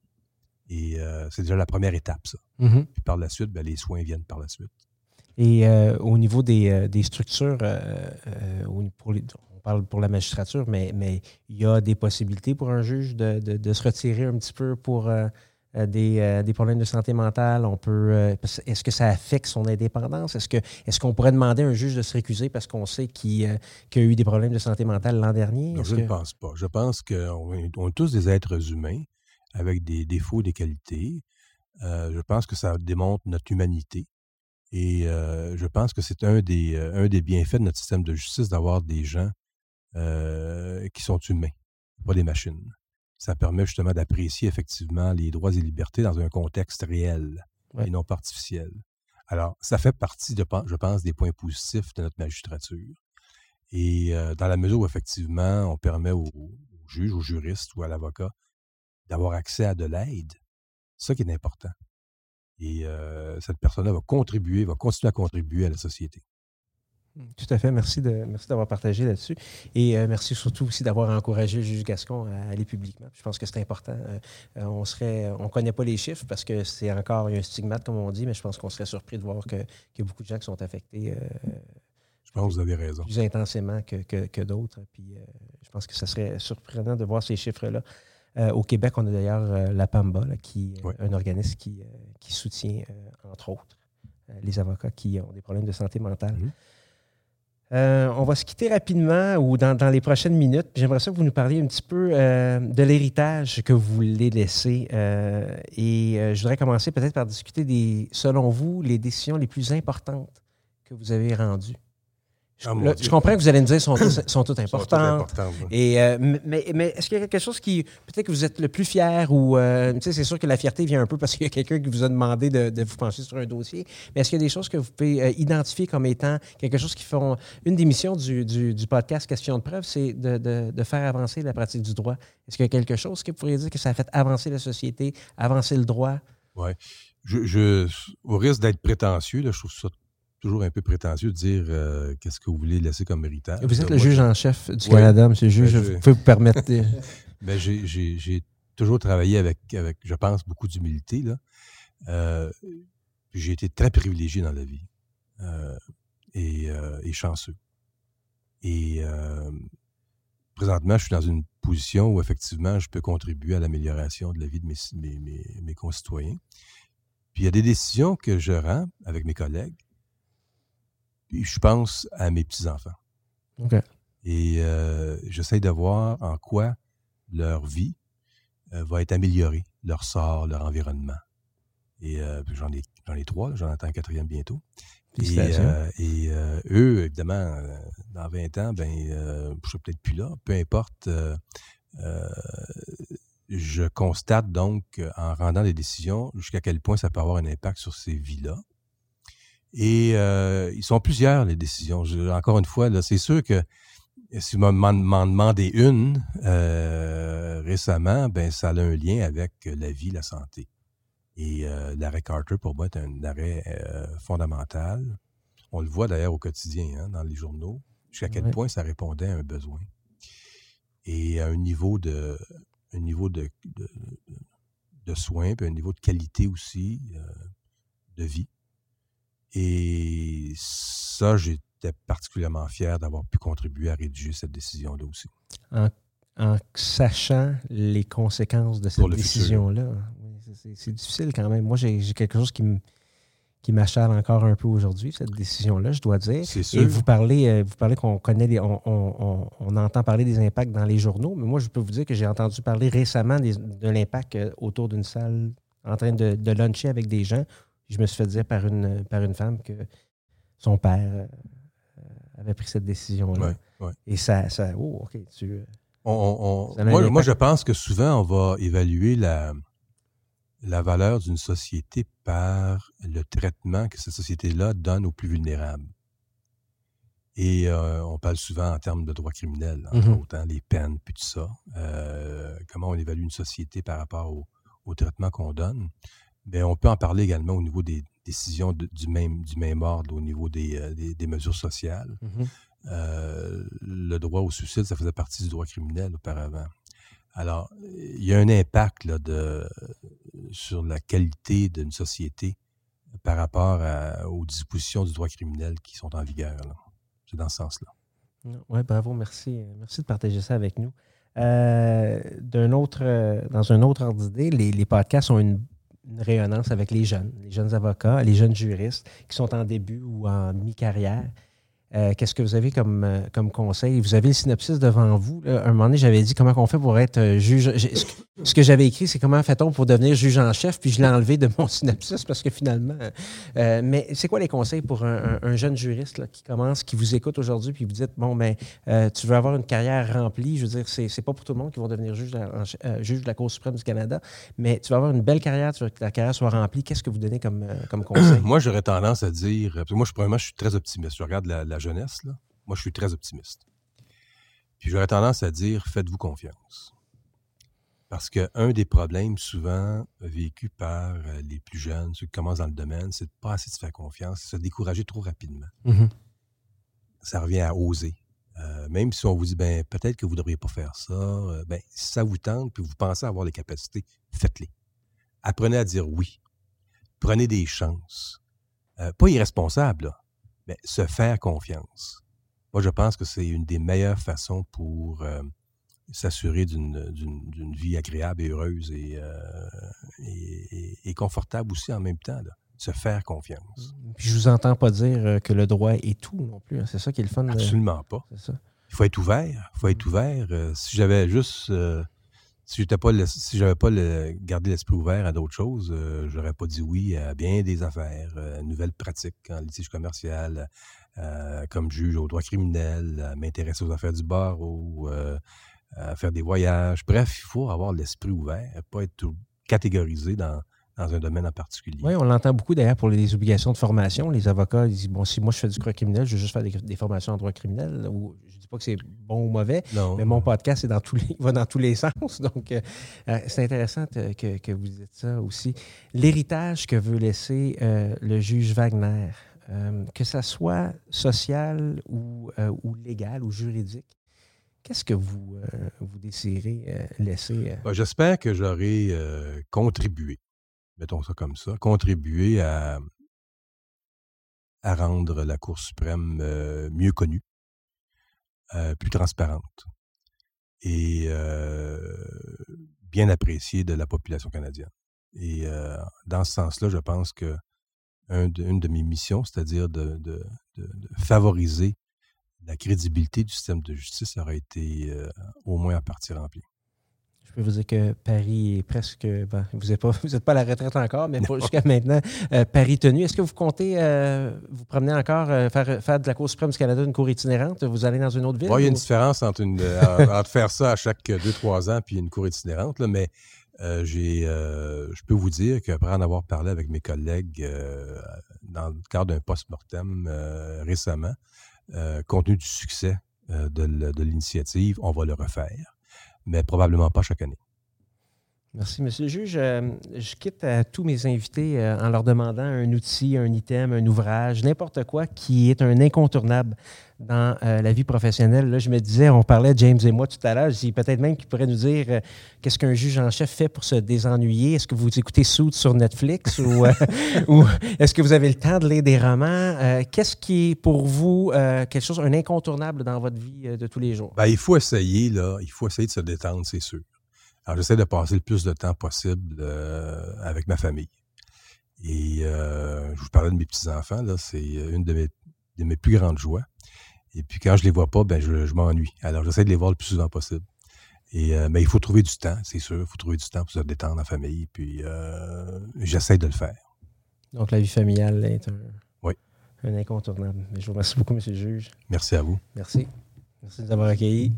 B: Et euh, c'est déjà la première étape, ça. Mm-hmm. Puis par la suite, ben, les soins viennent par la suite.
A: Et euh, au niveau des, euh, structures, pour on parle pour la magistrature, mais, mais il y a des possibilités pour un juge de, se retirer un petit peu pour des, problèmes de santé mentale? On peut. est-ce que ça affecte son indépendance? Est-ce que est-ce qu'on pourrait demander à un juge de se récuser parce qu'on sait qu'il, a eu des problèmes de santé mentale l'an dernier?
B: je ne pense pas. Je pense qu'on est tous des êtres humains avec des défauts, des qualités. Euh, je pense que ça démontre notre humanité. Et euh, je pense que c'est un des, euh, un des bienfaits de notre système de justice d'avoir des gens qui sont humains, pas des machines. Ça permet justement d'apprécier effectivement les droits et libertés dans un contexte réel et non pas artificiel. Alors, ça fait partie, de, je pense, des points positifs de notre magistrature. Et dans la mesure où effectivement on permet aux, aux juges, aux juristes ou à l'avocat d'avoir accès à de l'aide. C'est ça qui est important. Et cette personne-là va contribuer, va continuer à contribuer à la société.
A: Mmh, tout à fait. Merci, de, merci d'avoir partagé là-dessus. Et merci surtout aussi d'avoir encouragé le juge Gascon à aller publiquement. Je pense que c'est important. on serait, on connaît pas les chiffres parce que c'est encore un stigmate, comme on dit, mais je pense qu'on serait surpris de voir qu'il y a beaucoup de gens qui sont affectés.
B: je pense que vous avez raison.
A: Plus intensément que, que d'autres. Puis je pense que ce serait surprenant de voir ces chiffres-là. Euh, au Québec, on a d'ailleurs euh, la PAMBA, qui est un organisme qui, euh, qui soutient, entre autres, les avocats qui ont des problèmes de santé mentale. Mhm. on va se quitter rapidement ou dans, les prochaines minutes. J'aimerais ça que vous nous parliez un petit peu de l'héritage que vous voulez laisser. et je voudrais commencer peut-être par discuter des, selon vous, les décisions les plus importantes que vous avez rendues. Je, comprends que vous allez me dire sont, sont toutes importantes. Et, euh, mais, mais est-ce qu'il y a quelque chose qui. Peut-être que vous êtes le plus fier ou. Euh, tu sais, c'est sûr que la fierté vient un peu parce qu'il y a quelqu'un qui vous a demandé de, vous pencher sur un dossier. Mais est-ce qu'il y a des choses que vous pouvez euh, identifier comme étant quelque chose qui font. Une des missions du, du, podcast Question de preuve, c'est de, de, faire avancer la pratique du droit. Est-ce qu'il y a quelque chose qui pourrait dire que ça a fait avancer la société, avancer le droit?
B: Oui. Je, je, au risque d'être prétentieux, là, je trouve ça toujours un peu prétentieux de dire euh, qu'est-ce que vous voulez laisser comme héritage.
A: Vous êtes le juge en chef du Canada, M. le juge. Ben, je... Vous vous permettre.
B: ben, j'ai toujours travaillé avec, avec, je pense, beaucoup d'humilité. Euh, j'ai été très privilégié dans la vie euh, et, et, chanceux. Et présentement, je suis dans une position où effectivement, je peux contribuer à l'amélioration de la vie de mes, mes, mes, mes concitoyens. Puis il y a des décisions que je rends avec mes collègues je pense à mes petits-enfants. Et euh, j'essaie de voir en quoi leur vie euh, va être améliorée, leur sort, leur environnement. Et euh, j'en ai, j'en ai trois, j'en attends un quatrième bientôt. Et, et eux, évidemment, dans 20 ans, ben, je serai peut-être plus là. Peu importe. je constate donc, en rendant des décisions, jusqu'à quel point ça peut avoir un impact sur ces vies-là. Et euh, ils sont plusieurs, les décisions. encore une fois, là, c'est sûr que si vous m'en demandez une euh, récemment, ben ça a un lien avec la vie, la santé. Et euh, l'arrêt Carter, pour moi, est un arrêt fondamental. On le voit d'ailleurs au quotidien, hein, dans les journaux, jusqu'à quel point ça répondait à un besoin. Et à un niveau de, un niveau de, de, de soins, puis un niveau de qualité aussi, de vie. Et ça, j'étais particulièrement fier d'avoir pu contribuer à rédiger cette décision-là aussi.
A: En, sachant les conséquences de cette décision-là, c'est difficile quand même. Moi, j'ai quelque chose qui me qui m'achale encore un peu aujourd'hui, cette décision-là, je dois dire.
B: Sûr.
A: Et vous parlez, euh, vous parlez qu'on connaît, on, entend parler des impacts dans les journaux, mais moi, je peux vous dire que j'ai entendu parler récemment de l'impact euh, autour d'une salle en train de, de luncher avec des gens je me suis fait dire par une, par une femme que son père euh, avait pris cette décision-là. Et ça, ça. Oh, OK, tu.
B: Euh, moi, je pense que souvent, on va évaluer la, la valeur d'une société par le traitement que cette société-là donne aux plus vulnérables. Et euh, on parle souvent en termes de droit criminel, entre mm-hmm. autres, hein, les peines, puis tout ça. comment on évalue une société par rapport au, au traitement qu'on donne. Bien, on peut en parler également au niveau des décisions du, même, du même ordre, au niveau des, euh, des, mesures sociales. Mmh euh, le droit au suicide, ça faisait partie du droit criminel auparavant. Alors, il y a un impact là, de, sur la qualité d'une société par rapport aux dispositions du droit criminel qui sont en vigueur. C'est dans ce sens-là.
A: Oui, bravo, merci. Merci de partager ça avec nous. Euh, d'un autre, dans un autre ordre d'idée, les, les podcasts ont une une rayonnance avec les jeunes, les jeunes avocats, les jeunes juristes qui sont en début ou en mi-carrière. Euh, qu'est-ce que vous avez comme, euh, comme conseil? Vous avez le synopsis devant vous. un moment donné, j'avais dit comment on fait pour être euh, juge. Ce que j'avais écrit, c'est comment fait-on pour devenir juge en chef, puis je l'ai enlevé de mon synopsis parce que finalement. mais c'est quoi les conseils pour un, jeune juriste qui commence, qui vous écoute aujourd'hui, puis vous dites bon, ben, tu veux avoir une carrière remplie. Je veux dire, c'est, pas pour tout le monde qui va devenir juge de, la, juge de la Cour suprême du Canada, mais tu vas avoir une belle carrière, tu veux que ta carrière soit remplie. Qu'est-ce que vous donnez comme, comme conseil?
B: moi, j'aurais tendance à dire. Moi, je, premièrement, je suis très optimiste. Je regarde la jeunesse, là, moi, je suis très optimiste. Puis j'aurais tendance à dire, faites-vous confiance. Parce qu'un des problèmes souvent vécus par euh, les plus jeunes, ceux qui commencent dans le domaine, c'est de ne pas assez se faire confiance, se décourager trop rapidement. Mm-hmm. Ça revient à oser. Euh, même si on vous dit, ben peut-être que vous ne devriez pas faire ça, euh, ben, si ça vous tente, puis vous pensez avoir les capacités, faites-les. Apprenez à dire oui. Prenez des chances. pas irresponsable, là mais se faire confiance. Moi, je pense que c'est une des meilleures façons pour euh, s'assurer d'une vie agréable et heureuse euh, et, et, confortable aussi en même temps. Se faire confiance.
A: Mmh. Puis je vous entends pas dire euh, que le droit est tout non plus. Hein. C'est ça qui est le fun.
B: Absolument pas. Il faut être ouvert. Il faut être mmh. ouvert. si j'avais juste si j'étais pas si j'avais pas le, gardé l'esprit ouvert à d'autres choses, euh, j'aurais pas dit oui à bien des affaires, euh, nouvelles pratiques en litige commercial, comme juge au droit criminel, à m'intéresser aux affaires du barreau, à faire des voyages. Bref, il faut avoir l'esprit ouvert, pas être catégorisé dans, dans un domaine en particulier.
A: Oui, on l'entend beaucoup d'ailleurs pour les obligations de formation. Les avocats disent Bon, si moi je fais du droit criminel, je vais juste faire des, formations en droit criminel. Ou, je ne dis pas que c'est bon ou mauvais, mais mon podcast est dans tous les, va dans tous les sens. Donc, euh, euh, c'est intéressant que, que, vous dites ça aussi. L'héritage que veut laisser euh, le juge Wagner, que ce soit social ou, ou légal ou juridique, Qu'est-ce que vous, vous désirez laisser?
B: Ben, j'espère que j'aurai contribué mettons ça comme ça, contribuer à, à rendre la Cour suprême euh, mieux connue, euh, plus transparente et euh, bien appréciée de la population canadienne. Et dans ce sens-là, je pense que une de mes missions, c'est-à-dire de, de, favoriser la crédibilité du système de justice, aurait été au moins en partie remplie.
A: Je peux vous dire que Paris est presque. Ben, vous n'êtes pas, pas à la retraite encore, mais jusqu'à maintenant, euh, Paris tenu. Est-ce que vous comptez euh, vous promener encore, euh, faire, faire de la Cour suprême du Canada une cour itinérante? Vous allez dans une autre ville?
B: il y a une différence entre, une, faire ça à chaque deux, trois ans puis une cour itinérante, mais j'ai, je peux vous dire qu'après en avoir parlé avec mes collègues dans le cadre d'un post-mortem récemment, compte tenu du succès de l'initiative, on va le refaire mais probablement pas chaque année.
A: Merci, Monsieur le juge. Euh, je quitte à tous mes invités euh, en leur demandant un outil, un item, un ouvrage, n'importe quoi qui est un incontournable dans euh, la vie professionnelle. Là, je me disais, on parlait, James et moi, tout à l'heure, je peut-être même qu'il pourrait nous dire qu'est-ce qu'un juge en chef fait pour se désennuyer? Est-ce que vous écoutez Suits sur Netflix ou, ou est-ce que vous avez le temps de lire des romans? qu'est-ce qui est pour vous quelque chose, un incontournable dans votre vie de tous les jours?
B: Ben, il faut essayer, là. Il faut essayer de se détendre, c'est sûr. Alors, j'essaie de passer le plus de temps possible euh, avec ma famille. Et euh, je vous parlais de mes petits-enfants, là, c'est une de mes, de mes, plus grandes joies. Et puis quand je les vois pas, ben je, m'ennuie. Alors, j'essaie de les voir le plus souvent possible. Et, euh, mais il faut trouver du temps, c'est sûr. Il faut trouver du temps pour se détendre en famille. Puis j'essaie de le faire.
A: Donc, la vie familiale est un,
B: oui.
A: un incontournable. Je vous remercie beaucoup, M. le juge.
B: Merci à vous.
A: Merci. Merci de nous avoir accueillis.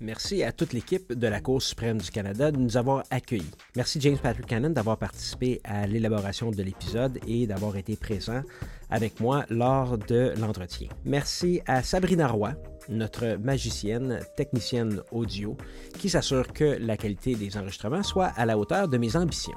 A: Merci à toute l'équipe de la Cour suprême du Canada de nous avoir accueillis. Merci James Patrick Cannon d'avoir participé à l'élaboration de l'épisode et d'avoir été présent avec moi lors de l'entretien. Merci à Sabrina Roy, notre magicienne, technicienne audio, qui s'assure que la qualité des enregistrements soit à la hauteur de mes ambitions.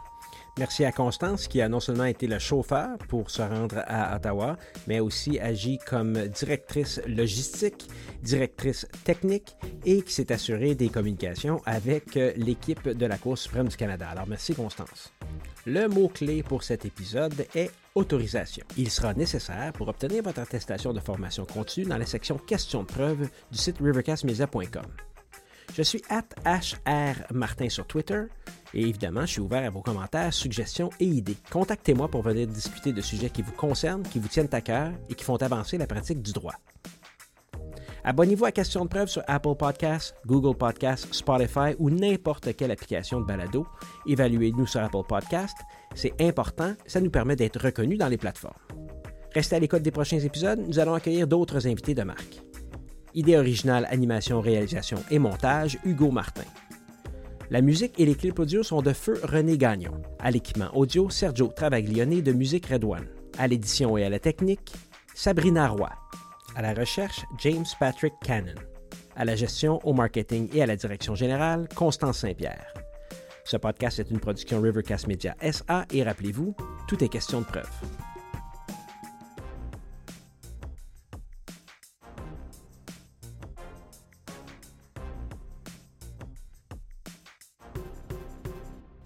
A: Merci à Constance qui a non seulement été le chauffeur pour se rendre à Ottawa, mais aussi agi comme directrice logistique, directrice technique et qui s'est assurée des communications avec euh, l'équipe de la Cour suprême du Canada. Alors merci Constance. Le mot-clé pour cet épisode est autorisation. Il sera nécessaire pour obtenir votre attestation de formation continue dans la section questions de preuve du site rivercastmedia.com. Je suis at HR Martin sur Twitter et évidemment, je suis ouvert à vos commentaires, suggestions et idées. Contactez-moi pour venir discuter de sujets qui vous concernent, qui vous tiennent à cœur et qui font avancer la pratique du droit. Abonnez-vous à Question de preuve sur Apple Podcasts, Google Podcasts, Spotify ou n'importe quelle application de balado. Évaluez-nous sur Apple Podcasts. C'est important, ça nous permet d'être reconnus dans les plateformes. Restez à l'écoute des prochains épisodes, nous allons accueillir d'autres invités de marque. Idée originale, animation, réalisation et montage, Hugo Martin. La musique et les clips audio sont de feu René Gagnon. À l'équipement audio, Sergio Travaglione de Musique Red One. À l'édition et à la technique, Sabrina Roy. À la recherche, James Patrick Cannon. À la gestion, au marketing et à la direction générale, Constance Saint-Pierre. Ce podcast est une production Rivercast Media SA et rappelez-vous, tout est question de preuve.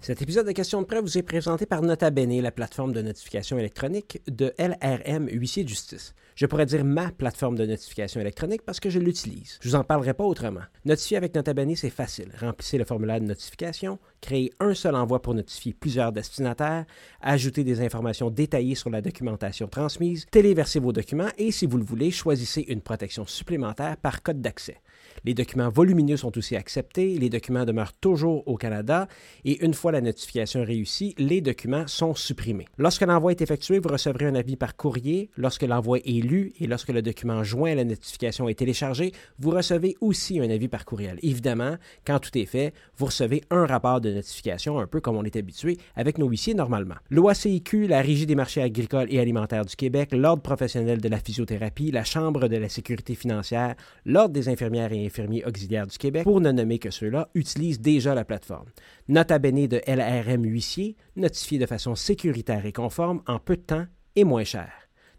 A: Cet épisode de Questions de preuve vous est présenté par Nota Bene, la plateforme de notification électronique de LRM Huissier de Justice. Je pourrais dire ma plateforme de notification électronique parce que je l'utilise. Je vous en parlerai pas autrement. Notifier avec Nota Bene, c'est facile. Remplissez le formulaire de notification, créez un seul envoi pour notifier plusieurs destinataires, ajoutez des informations détaillées sur la documentation transmise, téléversez vos documents et, si vous le voulez, choisissez une protection supplémentaire par code d'accès. Les documents volumineux sont aussi acceptés, les documents demeurent toujours au Canada et une fois la notification réussie, les documents sont supprimés. Lorsque l'envoi est effectué, vous recevrez un avis par courrier. Lorsque l'envoi est lu et lorsque le document joint à la notification est téléchargé, vous recevez aussi un avis par courriel. Évidemment, quand tout est fait, vous recevez un rapport de notification, un peu comme on est habitué avec nos huissiers normalement. L'OACIQ, la Régie des marchés agricoles et alimentaires du Québec, l'Ordre professionnel de la physiothérapie, la Chambre de la sécurité financière, l'Ordre des infirmières et auxiliaires du Québec, pour ne nommer que ceux-là, utilisent déjà la plateforme. Nota bene de LRM Huissier, notifié de façon sécuritaire et conforme en peu de temps et moins cher.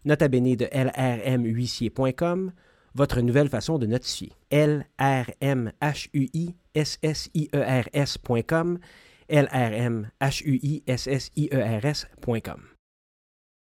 A: Nota bene de lrmhuissier.com, votre nouvelle façon de notifier. LRMHUISSIERS.com, LRMHUISSIERS.com.